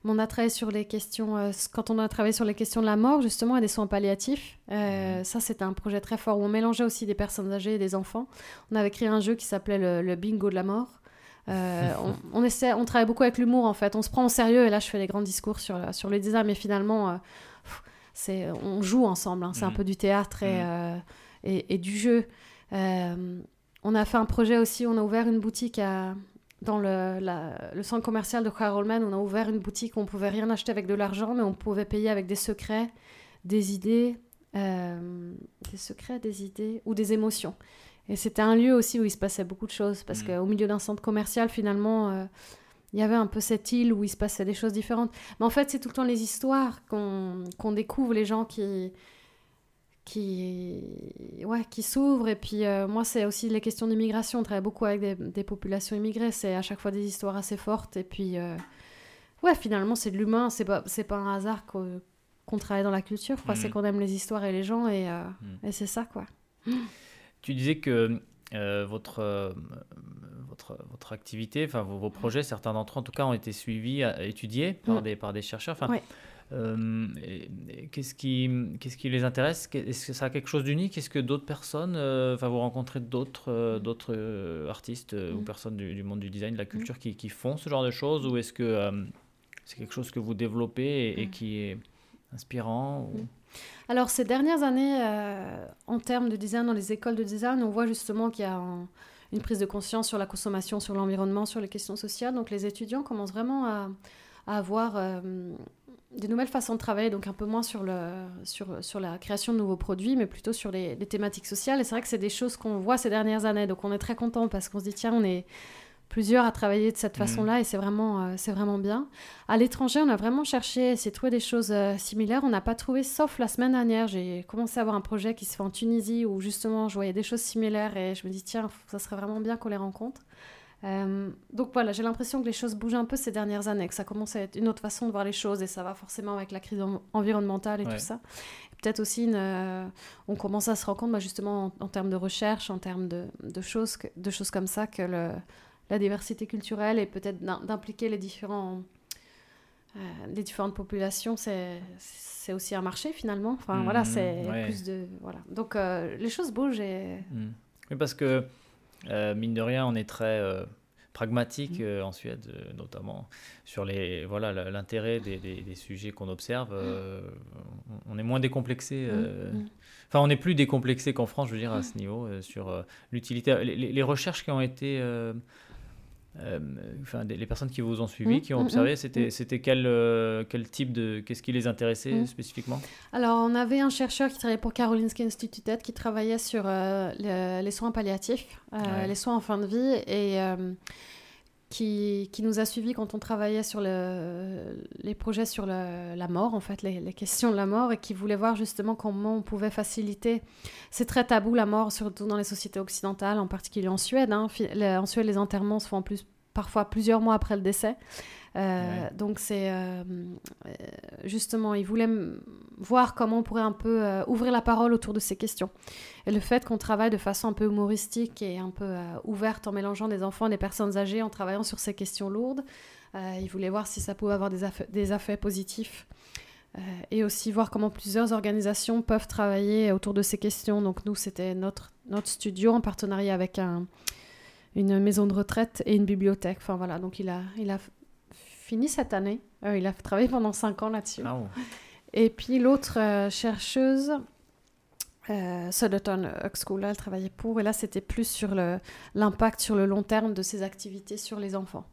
travaillé sur les questions, euh, quand on a travaillé sur les questions de la mort, justement, et des soins palliatifs, euh, mhm. ça c'était un projet très fort où on mélangeait aussi des personnes âgées et des enfants. On avait créé un jeu qui s'appelait le, bingo de la mort. Euh, on, essaie, on travaille beaucoup avec l'humour en fait, on se prend au sérieux et là je fais des grands discours sur, sur le design, mais finalement c'est, on joue ensemble, hein. c'est un mhm. peu du théâtre et, mhm. et, et, du jeu. on a fait un projet aussi, on a ouvert une boutique à, dans le, le, centre commercial de Carolman, on a ouvert une boutique où on pouvait rien acheter avec de l'argent, mais on pouvait payer avec des secrets, des idées, euh, des secrets, des idées ou des émotions. Et c'était un lieu aussi où il se passait beaucoup de choses, parce mm. qu'au milieu d'un centre commercial, finalement, euh, il y avait un peu cette île où il se passait des choses différentes. Mais en fait, c'est tout le temps les histoires qu'on découvre, les gens qui, qui, ouais, qui s'ouvre. Et puis, euh, moi, c'est aussi les questions d'immigration. On travaille beaucoup avec des, des populations immigrées. C'est à chaque fois des histoires assez fortes. Et puis, euh, ouais, finalement, c'est de l'humain. C'est pas, c'est pas un hasard qu'on, travaille dans la culture. C'est Mhm. qu'on aime les histoires et les gens. Et, euh, Mhm. et c'est ça, quoi. Tu disais que votre, votre, votre activité, enfin vos, vos projets, certains d'entre eux en tout cas, ont été suivis, étudiés par, Mm. des, par des chercheurs. Enfin, Ouais. Euh, qu'est-ce qui, qu'est-ce qui les intéresse? Est-ce que ça a quelque chose d'unique? Est-ce que d'autres personnes, euh, enfin vous rencontrez d'autres, euh, d'autres artistes ou Mm. personnes du, du monde du design, de la culture qui, qui font ce genre de choses Ou est-ce que c'est quelque chose que vous développez et, et Mm. qui est inspirant ou- Mm. Alors, ces dernières années, euh, en termes de design, dans les écoles de design, on voit justement qu'il y a un- une prise de conscience sur la consommation, sur l'environnement, sur les questions sociales. Donc, les étudiants commencent vraiment à, à avoir euh, des nouvelles façons de travailler, donc un peu moins sur, le, sur, sur la création de nouveaux produits, mais plutôt sur les, les thématiques sociales. Et c'est vrai que c'est des choses qu'on voit ces dernières années. Donc, on est très content parce qu'on se dit, tiens, on est plusieurs à travailler de cette Mhm. façon-là et c'est vraiment, euh, c'est vraiment bien. À l'étranger, on a vraiment cherché, essayé de trouver des choses euh, similaires. On n'a pas trouvé, sauf la semaine dernière, j'ai commencé à avoir un projet qui se fait en Tunisie où justement je voyais des choses similaires et je me dis, tiens, ça serait vraiment bien qu'on les rencontre. Euh, donc voilà, j'ai l'impression que les choses bougent un peu ces dernières années, que ça commence à être une autre façon de voir les choses et ça va forcément avec la crise en- environnementale et Ouais. tout ça. Peut-être aussi, une, euh, on commence à se rendre compte bah, justement en, en termes de recherche, en termes de, de choses, que- de choses comme ça, que le, la diversité culturelle et peut-être d'im- d'impliquer les différents euh, les différentes populations c'est c'est aussi un marché finalement enfin Mhm, voilà c'est ouais. plus de voilà donc les choses bougent et Mm. Oui, parce que, euh, mine de rien, on est très euh, pragmatique Mm. euh, en Suède, notamment sur les, voilà, l'intérêt des, des- des sujets qu'on observe. on- est moins décomplexé. Mm, mm. Enfin, on n'est plus décomplexé qu'en France, je veux dire, à ce niveau, sur l'utilité. Les recherches qui ont été. Euh, enfin, des- les personnes qui vous ont suivi, Mm, qui ont mm, observé, mm, c'était, mm. c'était quel, euh, quel type de. Qu'est-ce qui les intéressait spécifiquement? Alors on avait un chercheur qui travaillait pour Karolinska Institutet qui travaillait sur euh, le- les soins palliatifs Ouais. les soins en fin de vie et qui, nous a suivis quand on travaillait sur le, les projets sur la mort, en fait, les, questions de la mort, et qui voulait voir justement comment on pouvait faciliter. C'est très tabou la mort, surtout dans les sociétés occidentales, en particulier en Suède. hein. En Suède, les enterrements se font en plus parfois plusieurs mois après le décès. Euh, Ouais. Donc c'est euh, euh, justement, il voulait voir comment on pourrait un peu euh, ouvrir la parole autour de ces questions. Et le fait qu'on travaille de façon un peu humoristique et un peu ouverte en mélangeant des enfants et des personnes âgées, en travaillant sur ces questions lourdes, il voulait voir si ça pouvait avoir des, effets positifs. Et aussi voir comment plusieurs organisations peuvent travailler autour de ces questions. Donc nous, c'était notre, notre studio en partenariat avec un, une maison de retraite et une bibliothèque. Enfin voilà, donc il a, il a f- fini cette année. Euh, il a travaillé pendant cinq ans là-dessus. Ah, oh. Et puis l'autre euh, chercheuse, euh, Soderton Huxkulla, elle travaillait pour. Et là, c'était plus sur l'impact sur le long terme de ces activités sur les enfants.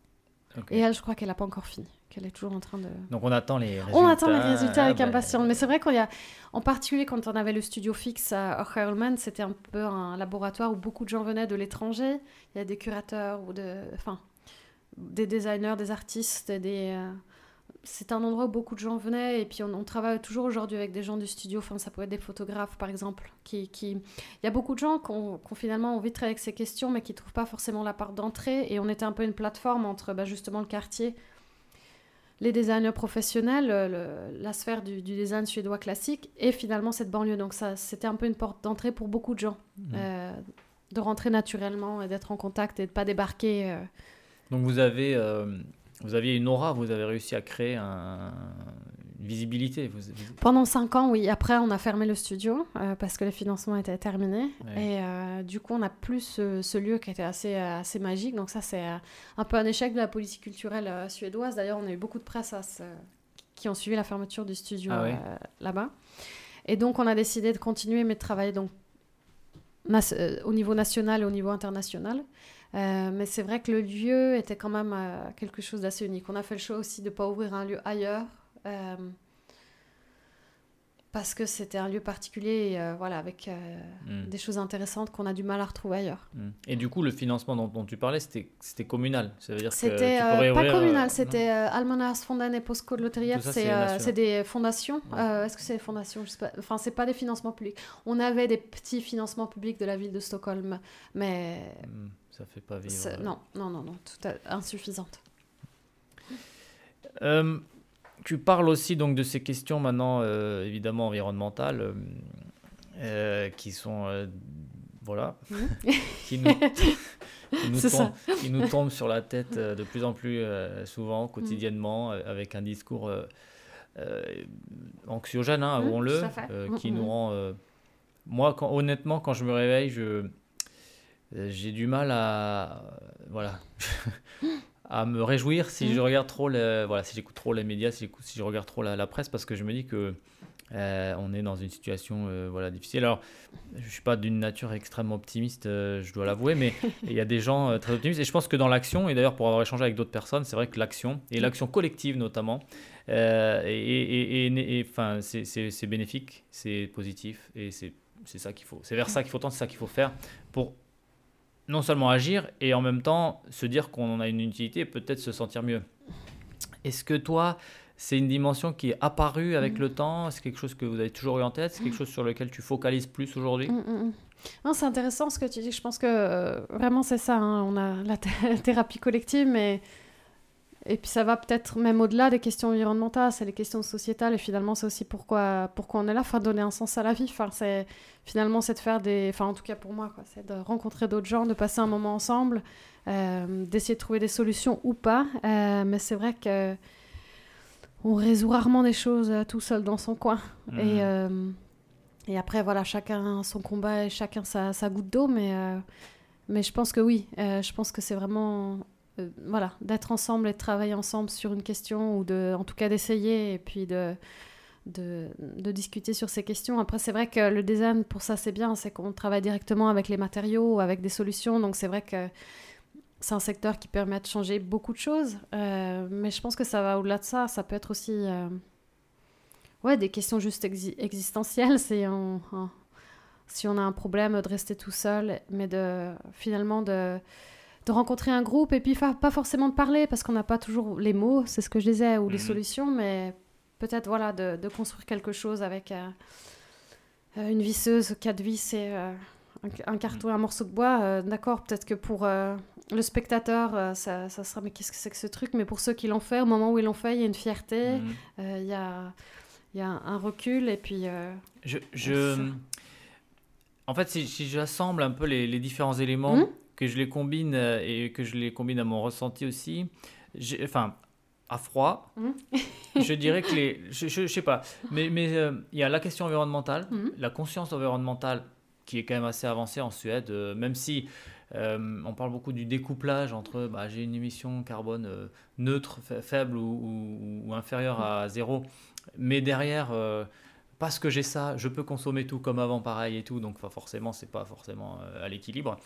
Et elle, je crois qu'elle n'a pas encore fini. Qu'elle est toujours en train de... Donc on attend les résultats. On attend les résultats avec Ah, bah, impatience. Mais c'est vrai qu'on y a, en particulier quand on avait le studio fixe à Ocherlman, c'était un peu un laboratoire où beaucoup de gens venaient de l'étranger. Il y a des curateurs ou de, enfin, des designers, des artistes, des. euh, c'est un endroit où beaucoup de gens venaient et puis on, on travaille toujours aujourd'hui avec des gens du studio. Enfin, ça peut être des photographes par exemple. Qui, qui... Il y a beaucoup de gens qui ont, finalement envie de travailler avec ces questions mais qui ne trouvent pas forcément la part d'entrée. Et on était un peu une plateforme entre bah, justement le quartier les designers professionnels, le- le- la sphère du, du design suédois classique et finalement cette banlieue. Donc ça, c'était un peu une porte d'entrée pour beaucoup de gens, Mhm. euh, de rentrer naturellement et d'être en contact et de pas débarquer. euh. Donc vous avez, euh, vous aviez une aura, vous avez réussi à créer un- une visibilité. Vous, vous- Pendant cinq ans, oui. Après, on a fermé le studio euh, parce que les financements étaient terminés. Ouais. Et euh, du coup, on n'a plus ce, ce lieu qui était assez, assez magique. Donc ça, c'est un peu un échec de la politique culturelle suédoise. D'ailleurs, on a eu beaucoup de presse à ce- qui ont suivi la fermeture du studio Ah là-bas. Et donc, on a décidé de continuer, mais de travailler donc, au niveau national et au niveau international. Euh, mais c'est vrai que le lieu était quand même euh, quelque chose d'assez unique. On a fait le choix aussi de ne pas ouvrir un lieu ailleurs. euh, parce que c'était un lieu particulier, euh, voilà, avec euh, Mm. des choses intéressantes qu'on a du mal à retrouver ailleurs. Mm. Et du coup, le financement dont, dont tu parlais, c'était communal. C'était pas ouvrir, communal, c'était Almanas Fondan et Postcode Loteria, Tout ça, c'est des fondations. Ouais. Est-ce que c'est des fondations? Je sais pas. Enfin, c'est pas des financements publics. On avait des petits financements publics de la ville de Stockholm, mais Mm, Ça fait pas vivre. euh. non, non, non, non, tout à- insuffisante. Euh, tu parles aussi donc de ces questions maintenant euh, évidemment environnementales euh, qui sont voilà Mhm. qui nous, qui, nous tombent, qui nous tombent sur la tête de plus en plus souvent quotidiennement euh, avec un discours anxiogène hein, Mhm, avouons-le qui nous rend moi quand, honnêtement quand je me réveille je j'ai du mal à voilà à me réjouir si Mhm. je regarde trop le, voilà si j'écoute trop les médias si j'écoute si je regarde trop la, la presse parce que je me dis que euh, on est dans une situation euh, voilà difficile. Alors je suis pas d'une nature extrêmement optimiste euh, je dois l'avouer mais il y a des gens euh, très optimistes. Et je pense que dans l'action et d'ailleurs pour avoir échangé avec d'autres personnes c'est vrai que l'action et l'action collective notamment euh, et, et, et- et- enfin c'est- bénéfique c'est positif et c'est c'est ça qu'il faut c'est vers ça qu'il faut tendre c'est ça qu'il faut faire pour non seulement agir et en même temps se dire qu'on a une utilité et peut-être se sentir mieux. Est-ce que toi, c'est une dimension qui est apparue avec Mhm. le temps? C'est quelque chose que vous avez toujours eu en tête? C'est quelque chose sur lequel tu focalises plus aujourd'hui? Mm, mm, mm. Non, c'est intéressant ce que tu dis. Je pense que euh, vraiment c'est ça. hein. On a la thé- thérapie collective, mais et puis ça va peut-être même au-delà des questions environnementales, c'est les questions sociétales et finalement c'est aussi pourquoi pourquoi on est là, enfin donner un sens à la vie. Enfin c'est finalement c'est de faire des, enfin en tout cas pour moi quoi, c'est de rencontrer d'autres gens, de passer un moment ensemble, euh, d'essayer de trouver des solutions ou pas. Euh, mais c'est vrai que on résout rarement des choses euh, tout seul dans son coin. Mhm. Et, euh, et après, voilà, chacun son combat et chacun sa, sa goutte d'eau. Mais, mais je pense que oui, euh, je pense que c'est vraiment euh, voilà, d'être ensemble et de travailler ensemble sur une question ou de, en tout cas d'essayer et puis de, de, discuter sur ces questions. Après, c'est vrai que le design, pour ça, c'est bien, c'est qu'on travaille directement avec les matériaux, avec des solutions. Donc, c'est vrai que c'est un secteur qui permet de changer beaucoup de choses. Euh, mais je pense que ça va au-delà de ça. Ça peut être aussi euh, ouais, des questions juste exi- existentielles. C'est si on a un problème de rester tout seul, mais de finalement de, de rencontrer un groupe et puis pas forcément de parler parce qu'on n'a pas toujours les mots, c'est ce que je disais, ou les Mhm. solutions, mais peut-être voilà de, de construire quelque chose avec euh, euh, une visseuse, quatre vis et euh, un, un carton, un morceau de bois. euh, D'accord, peut-être que pour le spectateur, ça, ça sera mais qu'est-ce que c'est que ce truc Mais pour ceux qui l'ont fait, au moment où ils l'ont fait, il y a une fierté, Mhm. il y a y a un recul et puis Je, je-. En fait, si, si j'assemble un peu les, les différents éléments, Mhm. Que je les combine euh, et que je les combine à mon ressenti aussi, enfin, à froid, Mhm. je dirais que les. Je, je, je sais pas, mais mais, euh, il y a la question environnementale, Mhm. la conscience environnementale qui est quand même assez avancée en Suède, euh, même si. euh, on parle beaucoup du découplage entre bah, j'ai une émission carbone neutre, fa- faible ou, ou- ou inférieure à zéro, mais derrière, parce que j'ai ça, je peux consommer tout comme avant, pareil et tout, donc forcément, c'est pas forcément euh, à l'équilibre.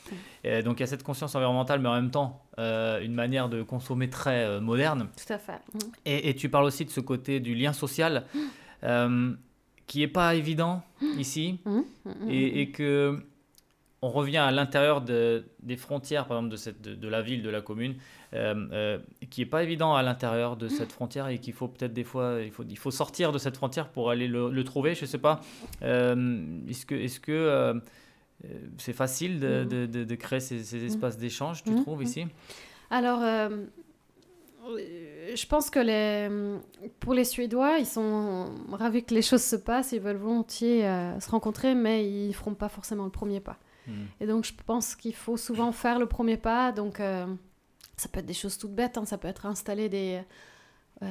Et donc il y a cette conscience environnementale, mais en même temps, euh, une manière de consommer très euh, moderne. tout à fait. Mhm. Et, et tu parles aussi de ce côté du lien social, euh, qui est pas évident ici, et, et que on revient à l'intérieur de- des frontières, par exemple de, cette, de, de la ville, de la commune, euh, euh, qui est pas évident à l'intérieur de cette frontière et qu'il faut peut-être des fois, il faut, il faut sortir de cette frontière pour aller le, le trouver, je sais pas. Euh, est-ce que, c'est facile de, de créer ces, ces espaces d'échange, tu Mhm. trouves ici? Alors, je pense que les, pour les Suédois, ils sont ravis que les choses se passent, ils veulent volontiers se rencontrer, mais ils ne feront pas forcément le premier pas. Et donc, je pense qu'il faut souvent faire le premier pas. Donc, euh, ça peut être des choses toutes bêtes, hein, ça peut être installer des. Euh,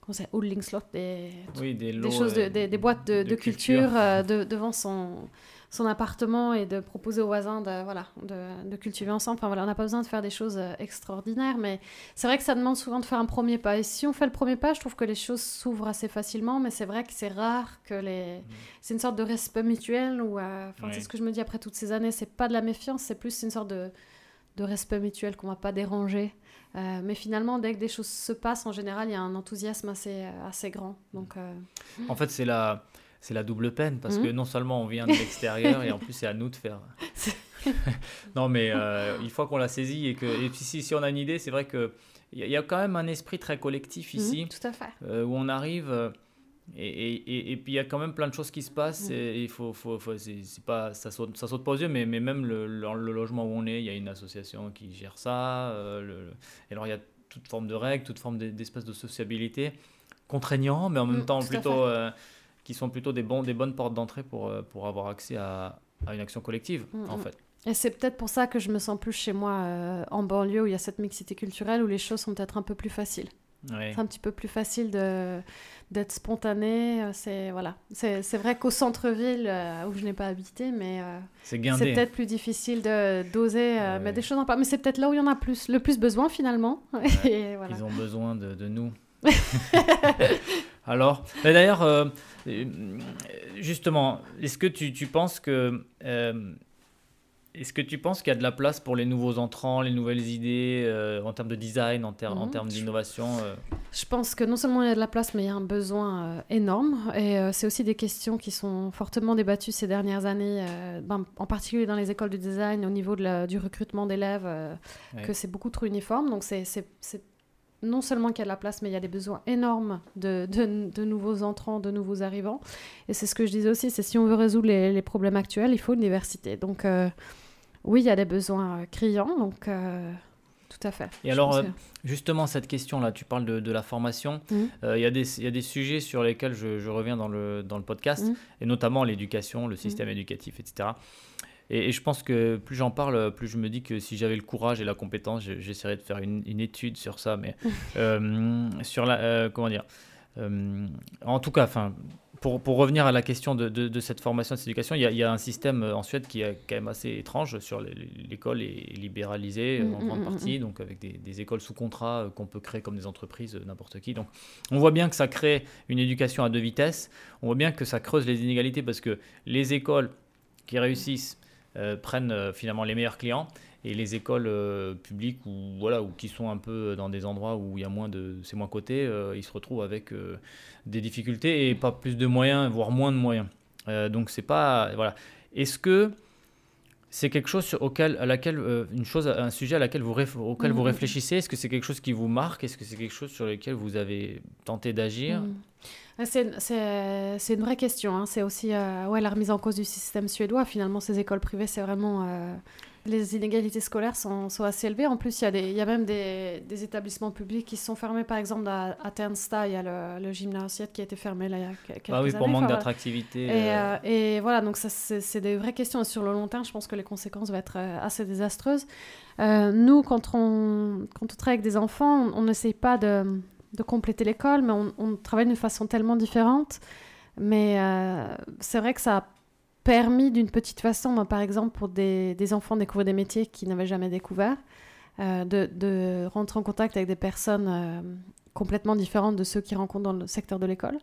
comment c'est Odlingslott, des, Oui, des, lots, des choses, de- euh, des, des boîtes de, de culture, euh, de- devant son, son appartement et de proposer aux voisins de, voilà, de, de cultiver ensemble. Enfin voilà, on n'a pas besoin de faire des choses euh, extraordinaires, mais c'est vrai que ça demande souvent de faire un premier pas. Et si on fait le premier pas, je trouve que les choses s'ouvrent assez facilement, mais c'est vrai que c'est rare que les... C'est une sorte de respect mutuel, ou euh, c'est ce que je me dis après toutes ces années, c'est pas de la méfiance, c'est plus une sorte de de respect mutuel, qu'on va pas déranger. Euh, mais finalement, dès que des choses se passent, en général, il y a un enthousiasme assez, assez grand. Donc, euh, En fait, c'est la, c'est la double peine, parce que Mhm. non seulement on vient de l'extérieur, et en plus c'est à nous de faire. non, mais euh, une fois qu'on l'a saisi, et que et puis si, si on a une idée, c'est vrai qu'il y, a- il y a quand même un esprit très collectif ici. mhm, tout à fait. euh, où on arrive euh, et, et, et, puis il y a quand même plein de choses qui se passent Mm. et il faut, faut, faut- c'est, pas ça saute ça saute pas aux yeux mais, mais même le, le, le logement où on est il y a une association qui gère ça euh, le- et alors il y a toute forme de règles toute forme d'e- d'espèce de sociabilité contraignant mais en même temps plutôt euh, qui sont plutôt des bons des bonnes portes d'entrée pour euh, pour avoir accès à, à une action collective Mm, en mm. fait Et c'est peut-être pour ça que je me sens plus chez moi euh, en banlieue où il y a cette mixité culturelle où les choses sont peut-être un peu plus faciles. Ouais. C'est un petit peu plus facile de d'être spontané. euh, C'est voilà. C'est c'est vrai qu'au centre-ville euh, où je n'ai pas habité, mais euh, c'est peut-être plus difficile de d'oser Ouais. mettre des choses en place. Mais c'est peut-être là où il y en a plus le plus besoin finalement. Et voilà. Ils ont besoin de, de nous. Alors, mais d'ailleurs, euh, justement, est-ce que tu, tu penses que euh, est-ce que tu penses qu'il y a de la place pour les nouveaux entrants, les nouvelles idées euh, en termes de design, en, ter- en Mhm. termes d'innovation euh, Je pense que non seulement il y a de la place, mais il y a un besoin euh, énorme. Et euh, c'est aussi des questions qui sont fortement débattues ces dernières années, euh, ben, en particulier dans les écoles de design, au niveau de la- du recrutement d'élèves, euh, Ouais. que c'est beaucoup trop uniforme. Donc c'est non seulement qu'il y a de la place, mais il y a des besoins énormes de, de- de nouveaux entrants, de nouveaux arrivants. Et c'est ce que je disais aussi, c'est si on veut résoudre les, les problèmes actuels, il faut une diversité. Donc euh, oui, il y a des besoins euh, criants, donc euh, tout à fait. Et alors, Justement, cette question-là, tu parles de, de la formation. Euh, Il y, a des- il y a des sujets sur lesquels je, je reviens dans le, dans le podcast, Mhm. et notamment l'éducation, le système éducatif, etc. Et, et je pense que plus j'en parle, plus je me dis que si j'avais le courage et la compétence, je- j'essaierais de faire une, une étude sur ça. Mais euh, sur la, euh, comment dire Euh, En tout cas, enfin. Pour, pour revenir à la question de, de, de cette formation, de cette éducation, il y, a, il y a un système en Suède qui est quand même assez étrange. Sur l'école est libéralisée euh, en Mm, grande mm, mm, partie, donc avec des, des écoles sous contrat qu'on peut créer comme des entreprises, n'importe qui. Donc on voit bien que ça crée une éducation à deux vitesses. On voit bien que ça creuse les inégalités parce que les écoles qui réussissent prennent euh, finalement les meilleurs clients et les écoles euh, publiques ou voilà ou qui sont un peu dans des endroits où il y a moins de c'est moins coté, euh, ils se retrouvent avec euh, des difficultés et pas plus de moyens, voire moins de moyens. Euh, donc c'est pas voilà. Est-ce que c'est quelque chose sur- auquel, à laquelle, euh, une chose, un sujet à laquelle vous, auquel vous Mhm. réfléchissez Est-ce que c'est quelque chose qui vous marque? Est-ce que c'est quelque chose sur lequel vous avez tenté d'agir? Mm. C'est- c'est une vraie question. hein. C'est aussi euh, ouais, la remise en cause du système suédois. Finalement, ces écoles privées, c'est vraiment. euh, les inégalités scolaires sont, sont assez élevées. En plus, il y a, des, il y a même des, des établissements publics qui sont fermés. Par exemple, à, à Ternsta, il y a le, le gymnase qui a été fermé là, il y a que- quelques Ah oui, années. pour manque Enfin, voilà. d'attractivité. Et, euh, euh, et voilà, donc ça, c'est des vraies questions. Et sur le long terme, je pense que les conséquences vont être euh, assez désastreuses. Euh, nous, quand on, quand on travaille avec des enfants, on on n'essaye pas de, de compléter l'école, mais on, on travaille d'une façon tellement différente. Mais euh, c'est vrai que ça a permis d'une petite façon, moi, par exemple, pour des, des enfants découvrir des métiers qu'ils n'avaient jamais découverts, euh, de, de rentrer en contact avec des personnes euh, complètement différentes de ceux qu'ils rencontrent dans le secteur de l'école.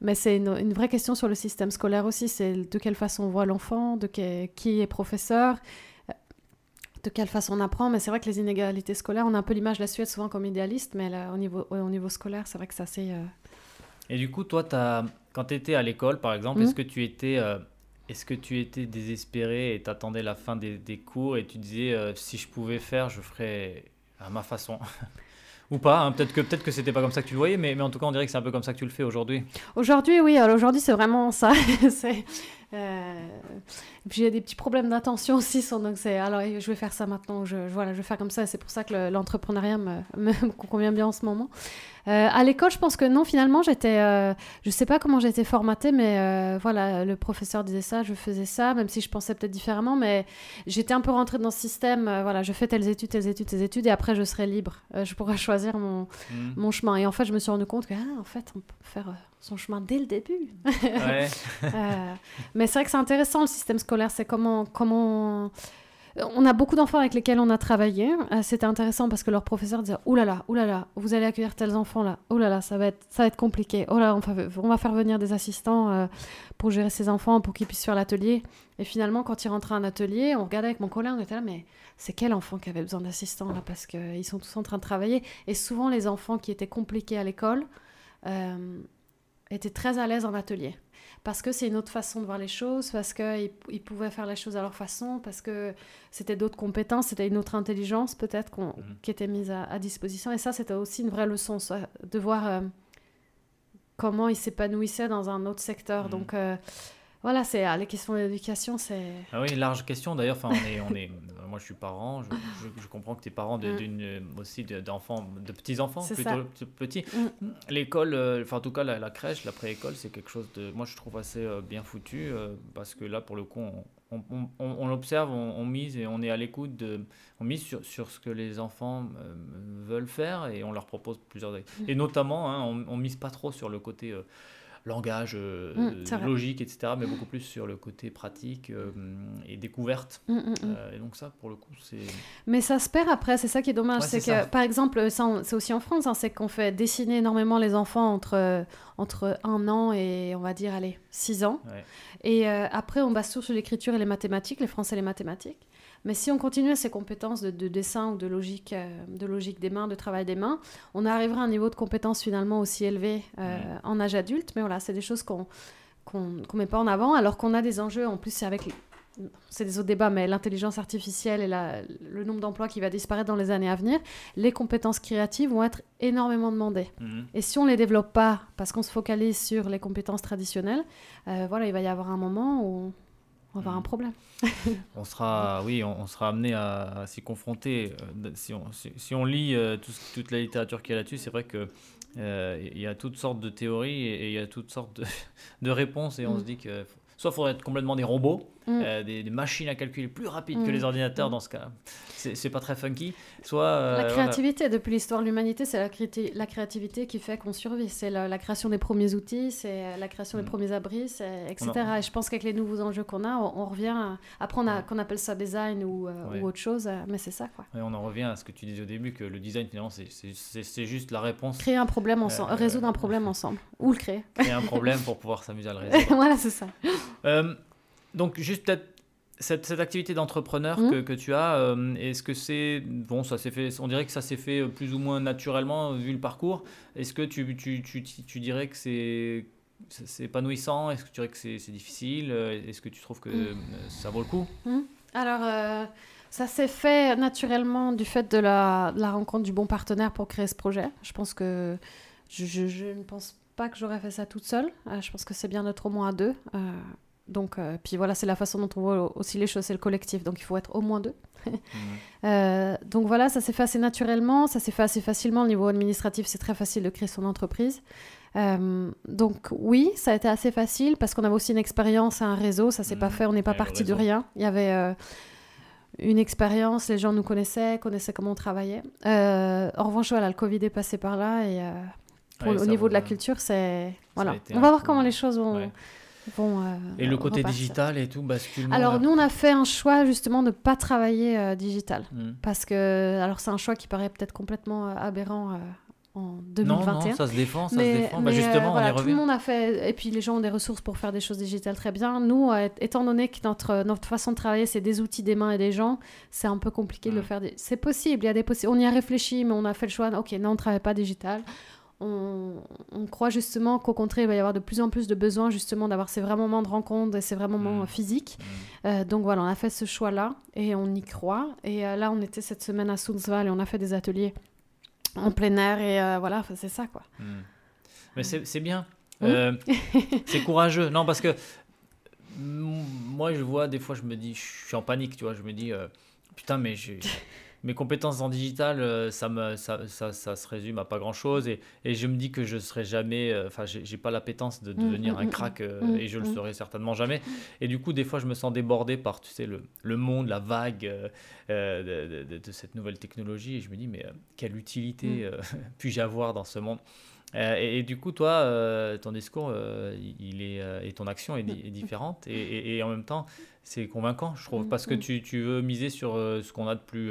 Mais c'est une, une vraie question sur le système scolaire aussi, c'est de quelle façon on voit l'enfant, de que- qui est professeur, euh, de quelle façon on apprend. Mais c'est vrai que les inégalités scolaires, on a un peu l'image de la Suède souvent comme idéaliste, mais là, au, niveau, au niveau scolaire, c'est vrai que c'est assez... euh, Et du coup, toi, as, quand tu étais à l'école, par exemple, Mhm. est-ce que tu étais, est-ce que tu étais désespéré et t'attendais la fin des, des cours et tu disais euh, si je pouvais faire, je ferais à ma façon? Ou pas, hein, peut-être que, peut que c'était pas comme ça que tu le voyais, mais, mais en tout cas, on dirait que c'est un peu comme ça que tu le fais aujourd'hui. Aujourd'hui, oui, aujourd'hui, c'est vraiment ça. euh, et puis j'ai des petits problèmes d'attention aussi, donc c'est alors je vais faire ça maintenant, je, je- voilà, je vais faire comme ça, c'est pour ça que le- l'entrepreneuriat me, me convient bien en ce moment. Euh, à l'école, je pense que non, finalement, j'étais, euh, je sais pas comment j'ai été formatée, mais voilà, le professeur disait ça, je faisais ça, même si je pensais peut-être différemment, mais j'étais un peu rentrée dans ce système, euh, voilà, je fais telles études, telles études, telles études, et après je serai libre, Euh, je pourrai choisir mon, Mhm. mon chemin. Et en fait, je me suis rendu compte que, ah, en fait, on peut faire euh, son chemin dès le début. Ouais. Euh, mais c'est vrai que c'est intéressant le système scolaire. C'est comment, comment. On a beaucoup d'enfants avec lesquels on a travaillé. Euh, C'était intéressant parce que leurs professeurs disaient Ouh là là, ouh là là, vous allez accueillir tels enfants là. Oh là là, ça va être, ça va être compliqué. Oh là, on va, on va faire venir des assistants euh, pour gérer ces enfants, pour qu'ils puissent faire l'atelier. Et finalement, quand ils rentraient à un atelier, on regardait avec mon collègue, on était là, mais c'est quel enfant qui avait besoin d'assistants là Parce qu'ils sont tous en train de travailler. Et souvent, les enfants qui étaient compliqués à l'école euh, étaient très à l'aise en atelier parce que c'est une autre façon de voir les choses, parce qu'ils ils pouvaient faire les choses à leur façon, parce que c'était d'autres compétences, c'était une autre intelligence peut-être mhm. qui était mise à, disposition. Et ça, c'était aussi une vraie leçon, de voir euh, comment ils s'épanouissaient dans un autre secteur. Mhm. Donc, euh, voilà, c'est ah, les questions d'éducation, c'est. Ah oui, large question d'ailleurs. Enfin, on est, on est, moi, je suis parent. Je, comprends que tu es parent mm. d'une aussi d'enfants, de petits enfants, plutôt petits. Mm. L'école, euh, enfin en tout cas la, crèche, la pré-école, c'est quelque chose de, moi je trouve assez euh, bien foutu euh, parce que là pour le coup, on, on, on, observe, on, mise et on est à l'écoute de, on mise sur, sur ce que les enfants veulent faire et on leur propose plusieurs. Mm. Et notamment, hein, on, on mise pas trop sur le côté langage euh, mm, logique, etc., mais beaucoup plus sur le côté pratique euh, et découverte. Mm, mm, euh, et donc ça, pour le coup, c'est... Mais ça se perd après, c'est ça qui est dommage. c'est que, par exemple, c'est aussi en France, hein, c'est qu'on fait dessiner énormément les enfants entre, entre un an et, on va dire, allez, six ans. Et après, on base tout sur l'écriture et les mathématiques, les français et les mathématiques. Mais si on continuait ces compétences de, dessin ou de logique, euh, de logique des mains, de travail des mains, on arriverait à un niveau de compétence finalement aussi élevé euh, en âge adulte. Mais voilà, c'est des choses qu'on ne met pas en avant, alors qu'on a des enjeux, en plus c'est avec c'est des autres débats, mais l'intelligence artificielle et la, le nombre d'emplois qui va disparaître dans les années à venir, les compétences créatives vont être énormément demandées. Mm. Et si on ne les développe pas, parce qu'on se focalise sur les compétences traditionnelles, euh, voilà, il va y avoir un moment où on va avoir un mm. problème. on sera, oui, on, sera amené à, s'y confronter. Euh, si on, si, on lit euh, toute la littérature qu'il y a là-dessus, c'est vrai que euh, il y a toutes sortes de théories et, il y a toutes sortes de, réponses et on mm. se dit que soit il faudrait être complètement des robots, Mm. Euh, des, machines à calculer plus rapides que mm. les ordinateurs mm. dans ce cas. C'est pas très funky. Soit, euh, la créativité, depuis l'histoire de l'humanité, c'est la, la, créativité qui fait qu'on survit. C'est la, création des premiers outils, c'est la création des premiers abris, etc. Et je pense qu'avec les nouveaux enjeux qu'on a, on, revient. À... Après, qu'on appelle ça design ou, euh, ou autre chose, mais c'est ça. Quoi. on en revient à ce que tu disais au début, que le design, finalement, c'est juste la réponse. Créer un problème ensemble, résoudre un problème ensemble, ou le créer. Créer un problème pour pouvoir s'amuser à le résoudre. voilà, c'est ça donc juste peut-être cette, cette, activité d'entrepreneur que, mmh. que, tu as, euh, est-ce que c'est bon ça s'est fait on dirait que ça s'est fait euh, plus ou moins naturellement vu le parcours. Est-ce que tu, tu, tu, tu, dirais que c'est c'est épanouissant? Est-ce que tu dirais que c'est difficile? Est-ce que tu trouves que mmh. ça vaut le coup? Mmh. Alors euh, ça s'est fait naturellement du fait de la, la, rencontre du bon partenaire pour créer ce projet. Je pense que je, je, je ne pense pas que j'aurais fait ça toute seule. je pense que c'est bien d'être au moins à deux. Donc, euh, puis voilà, c'est la façon dont on voit aussi les choses, c'est le collectif, donc il faut être au moins deux. Euh, donc voilà, ça s'est fait assez naturellement, ça s'est fait assez facilement. Au niveau administratif, c'est très facile de créer son entreprise. Euh, donc oui, ça a été assez facile parce qu'on avait aussi une expérience et un réseau, ça s'est pas mmh. fait, on n'est pas parti de rien. Il y avait une expérience, les gens nous connaissaient, connaissaient comment on travaillait. en revanche, voilà, le Covid est passé par là et au niveau de la culture, c'est... Voilà, on va voir comment les choses vont... Euh, et le côté digital et tout bascule Alors nous on a fait un choix justement de ne pas travailler euh, digital hmm. parce que alors c'est un choix qui paraît peut-être complètement euh, aberrant en 2021. Non, non, ça se défend, ça se défend. Bah, justement, on y. Tout le monde a fait, et puis les gens ont des ressources pour faire des choses digitales très bien. Nous, étant donné que notre, notre façon de travailler, c'est des outils, des mains et des gens, c'est un peu compliqué de le faire. C'est possible, il y a des on y a réfléchi, mais on a fait le choix, ok, non, on ne travaille pas digital on, croit justement qu'au contraire, il va y avoir de plus en plus de besoins justement d'avoir ces vrais moments de rencontre et ces vrais moments mmh. physiques. Mmh. Euh, donc voilà, on a fait ce choix-là et on y croit. Et euh, là, on était cette semaine à Sundsvall et on a fait des ateliers en plein air et euh, voilà, c'est ça quoi. Mmh. Mais c'est bien. c'est courageux. Non, parce que moi, je vois, des fois, je me dis, je suis en panique, tu vois, je me dis, putain, mais j'ai mes compétences en digital, euh, ça, me, ça, ça, ça, se résume à pas grand chose. Et, et je me dis que je serai jamais. Euh, enfin, j'ai pas l'appétence de mmh, devenir mmh, un mmh, crack et je le serai certainement jamais. Et du coup, des fois, je me sens débordé par, tu sais, le, le monde, la vague euh, de, de, cette nouvelle technologie. Et je me dis, mais quelle utilité puis-je avoir dans ce monde? Et, du coup, toi, ton discours il est, et ton action est, différente. Et, et, en même temps, c'est convaincant, je trouve, parce que tu, tu veux miser sur ce qu'on a de plus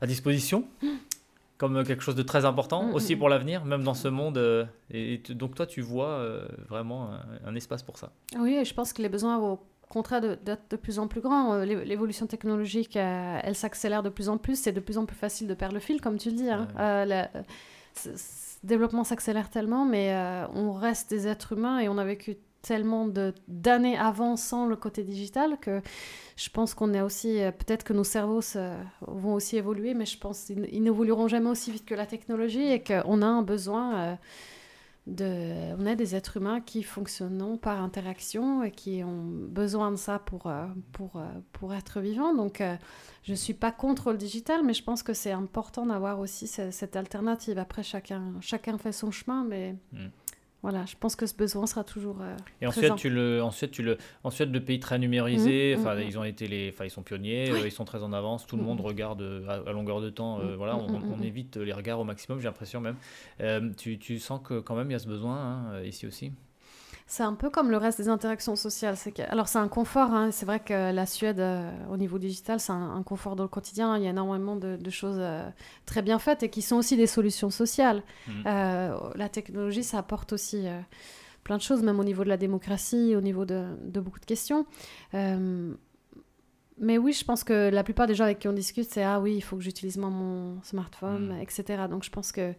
à disposition comme quelque chose de très important aussi pour l'avenir, même dans ce monde. et, donc toi, tu vois vraiment un, espace pour ça. Oui, je pense que les besoins au contraire d'être de, plus en plus grands. L'évolution technologique, elle s'accélère de plus en plus. C'est de plus en plus facile de perdre le fil, comme tu le dis. Hein. le développement s'accélère tellement, mais on reste des êtres humains et on a vécu tellement d'années avant sans le côté digital que je pense qu'on est aussi, euh, peut-être que nos cerveaux vont aussi évoluer, mais je pense qu'ils n'évolueront jamais aussi vite que la technologie et qu'on a un besoin euh, de... On est des êtres humains qui fonctionnent par interaction et qui ont besoin de ça pour, euh, pour, pour être vivants. Donc je ne suis pas contre le digital, mais je pense que c'est important d'avoir aussi cette, alternative. Après, chacun, chacun fait son chemin, mais... Mm. Voilà, je pense que ce besoin sera toujours. Euh, et ensuite, tu le, ensuite, tu le, ensuite, le pays très numérisé. Mmh, enfin, mmh, ils ont été les, enfin, ils sont pionniers. Euh, ils sont très en avance. Tout le mmh, monde regarde euh, à, longueur de temps. voilà, on, évite les regards au maximum. J'ai l'impression même. tu, tu, sens que quand même il y a ce besoin hein, ici aussi? C'est un peu comme le reste des interactions sociales. Que... Alors, c'est un confort. Hein. C'est vrai que la Suède, euh, au niveau digital, c'est un, confort dans le quotidien. Il y a énormément de, choses euh, très bien faites et qui sont aussi des solutions sociales. Mmh. Euh, la technologie, ça apporte aussi plein de choses, même au niveau de la démocratie, au niveau de, de beaucoup de questions. Mais oui, je pense que la plupart des gens avec qui on discute, c'est ah oui, il faut que j'utilise mon smartphone, mm. etc. Donc je pense que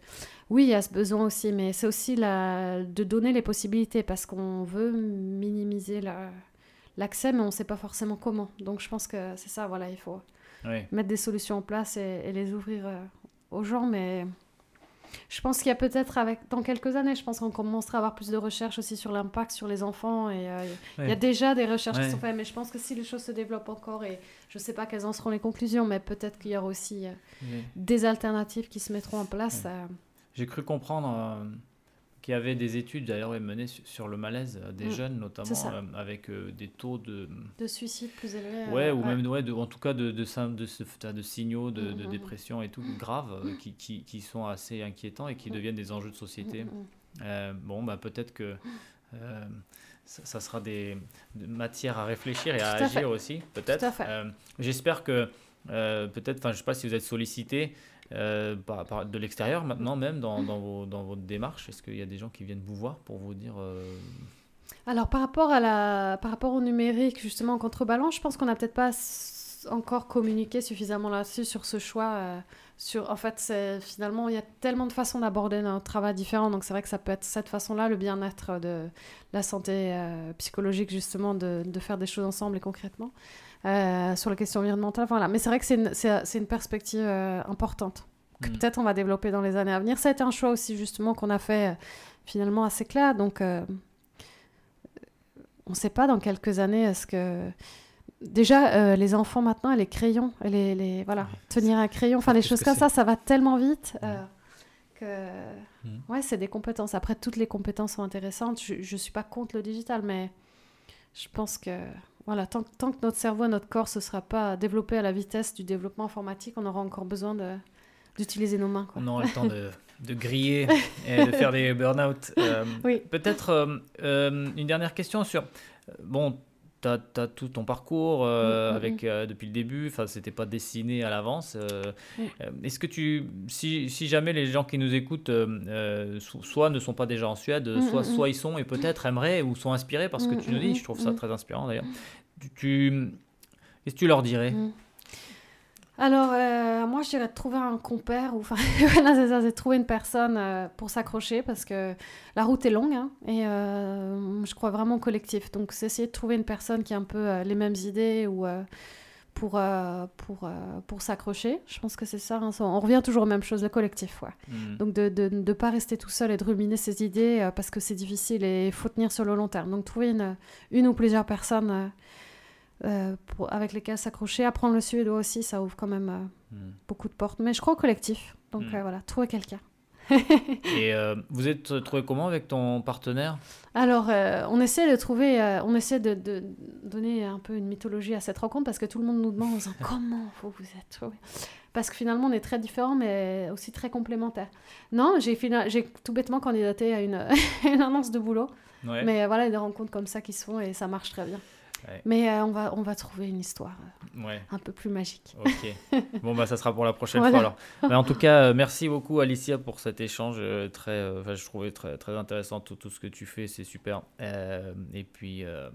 oui, il y a ce besoin aussi, mais c'est aussi la... de donner les possibilités parce qu'on veut minimiser l'accès, mais on ne sait pas forcément comment. Donc je pense que c'est ça, voilà, il faut mettre des solutions en place et, les ouvrir euh, aux gens, mais je pense qu'il y a peut-être, avec, dans quelques années, je pense qu'on commencera à avoir plus de recherches aussi sur l'impact sur les enfants. Et euh, il y a déjà des recherches qui sont faites, mais je pense que si les choses se développent encore, et je ne sais pas quelles en seront les conclusions, mais peut-être qu'il y aura aussi euh, des alternatives qui se mettront en place. Euh. J'ai cru comprendre qui avait des études d'ailleurs menées sur le malaise des mm. jeunes, notamment euh, avec euh, des taux de... De suicide plus élevés. Euh, ouais, ou même ouais, de, en tout cas de, de, de, de signaux de, mm, mm, dépression et tout graves qui, qui, qui, sont assez inquiétants et qui deviennent des enjeux de société. bon, bah, peut-être que ça, sera des, matières à réfléchir et à, agir aussi, peut-être. J'espère que peut-être, enfin je ne sais pas si vous êtes sollicité, euh, de l'extérieur maintenant même dans, vos, dans votre démarche Est-ce qu'il y a des gens qui viennent vous voir pour vous dire... Euh, Alors par rapport, à la, par rapport au numérique, justement en contrebalance, je pense qu'on n'a peut-être pas encore communiqué suffisamment là-dessus sur ce choix. Euh, sur, en fait, finalement, il y a tellement de façons d'aborder notre travail différent. Donc c'est vrai que ça peut être cette façon-là, le bien-être de la santé psychologique, justement, de, de, faire des choses ensemble et concrètement. Euh, sur la question environnementale. Voilà. Mais c'est vrai que c'est une, une, perspective euh, importante que mm. peut-être on va développer dans les années à venir. Ça a été un choix aussi justement qu'on a fait euh, finalement assez clair. Donc on ne sait pas dans quelques années est-ce que déjà les enfants maintenant les crayons les, les voilà tenir un crayon enfin des choses comme ça ça va tellement vite que mm. ouais c'est des compétences après toutes les compétences sont intéressantes je, je suis pas contre le digital mais je pense que voilà, tant, tant, que notre cerveau, notre corps, ne sera pas développé à la vitesse du développement informatique, on aura encore besoin d'utiliser nos mains. On aura le temps de, de griller et de faire des burn-out. Euh, oui. Peut-être euh, euh, une dernière question sur... Bon, tu as, tout ton parcours mm, mm, avec, mm. depuis le début, enfin, c'était pas dessiné à l'avance. Est-ce que tu... Si, si, jamais les gens qui nous écoutent, soit ne sont pas déjà en Suède, soit, soit ils sont et peut-être aimeraient ou sont inspirés par ce que tu nous dis, je trouve ça très inspirant d'ailleurs tu, Qu'est-ce que tu leur dirais? Alors, euh, moi, je dirais de trouver un compère, ou enfin, voilà, c'est ça, c'est trouver une personne euh, pour s'accrocher, parce que la route est longue, hein, et euh, je crois vraiment au collectif. Donc, c'est essayer de trouver une personne qui a un peu les mêmes idées, ou pour, pour, pour s'accrocher. Je pense que c'est ça, hein, On revient toujours aux mêmes choses, le collectif, ouais. Mm. Donc, de ne de, de pas rester tout seul et de ruminer ses idées, parce que c'est difficile et il faut tenir sur le long terme. Donc, trouver une, une ou plusieurs personnes euh, pour, avec lesquels s'accrocher. Apprendre le suédois aussi, ça ouvre quand même euh, hmm. beaucoup de portes. Mais je crois au collectif. Donc hmm. euh, voilà, trouver quelqu'un. Et vous êtes trouvé comment avec ton partenaire? Alors, on essaie de trouver, on essaie de, de donner un peu une mythologie à cette rencontre parce que tout le monde nous demande en disant, comment vous vous êtes trouvé Parce que finalement, on est très différents, mais aussi très complémentaires. Non, j'ai j'ai tout bêtement candidaté à une, une annonce de boulot. Ouais. Mais voilà, il y a des rencontres comme ça qui se font et ça marche très bien. Ouais. Mais euh, on, va, on va trouver une histoire euh, Ouais. un peu plus magique. Ok. Bon, bah, ça sera pour la prochaine Voilà. fois alors. Mais en tout cas, euh, merci beaucoup Alicia pour cet échange euh, très, euh, enfin, je trouvais très, très intéressant tout, tout ce que tu fais, c'est super. Euh, et puis, euh,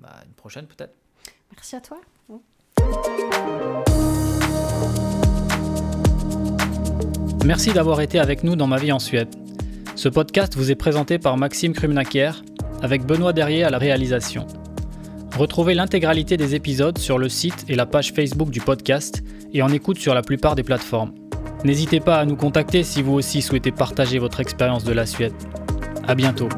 bah, une prochaine peut-être. Merci à toi. Merci d'avoir été avec nous dans Ma vie en Suède. Ce podcast vous est présenté par Maxime Krumnacher, avec Benoît Derrier à la réalisation. Retrouvez l'intégralité des épisodes sur le site et la page Facebook du podcast et en écoute sur la plupart des plateformes. N'hésitez pas à nous contacter si vous aussi souhaitez partager votre expérience de la Suède. À bientôt.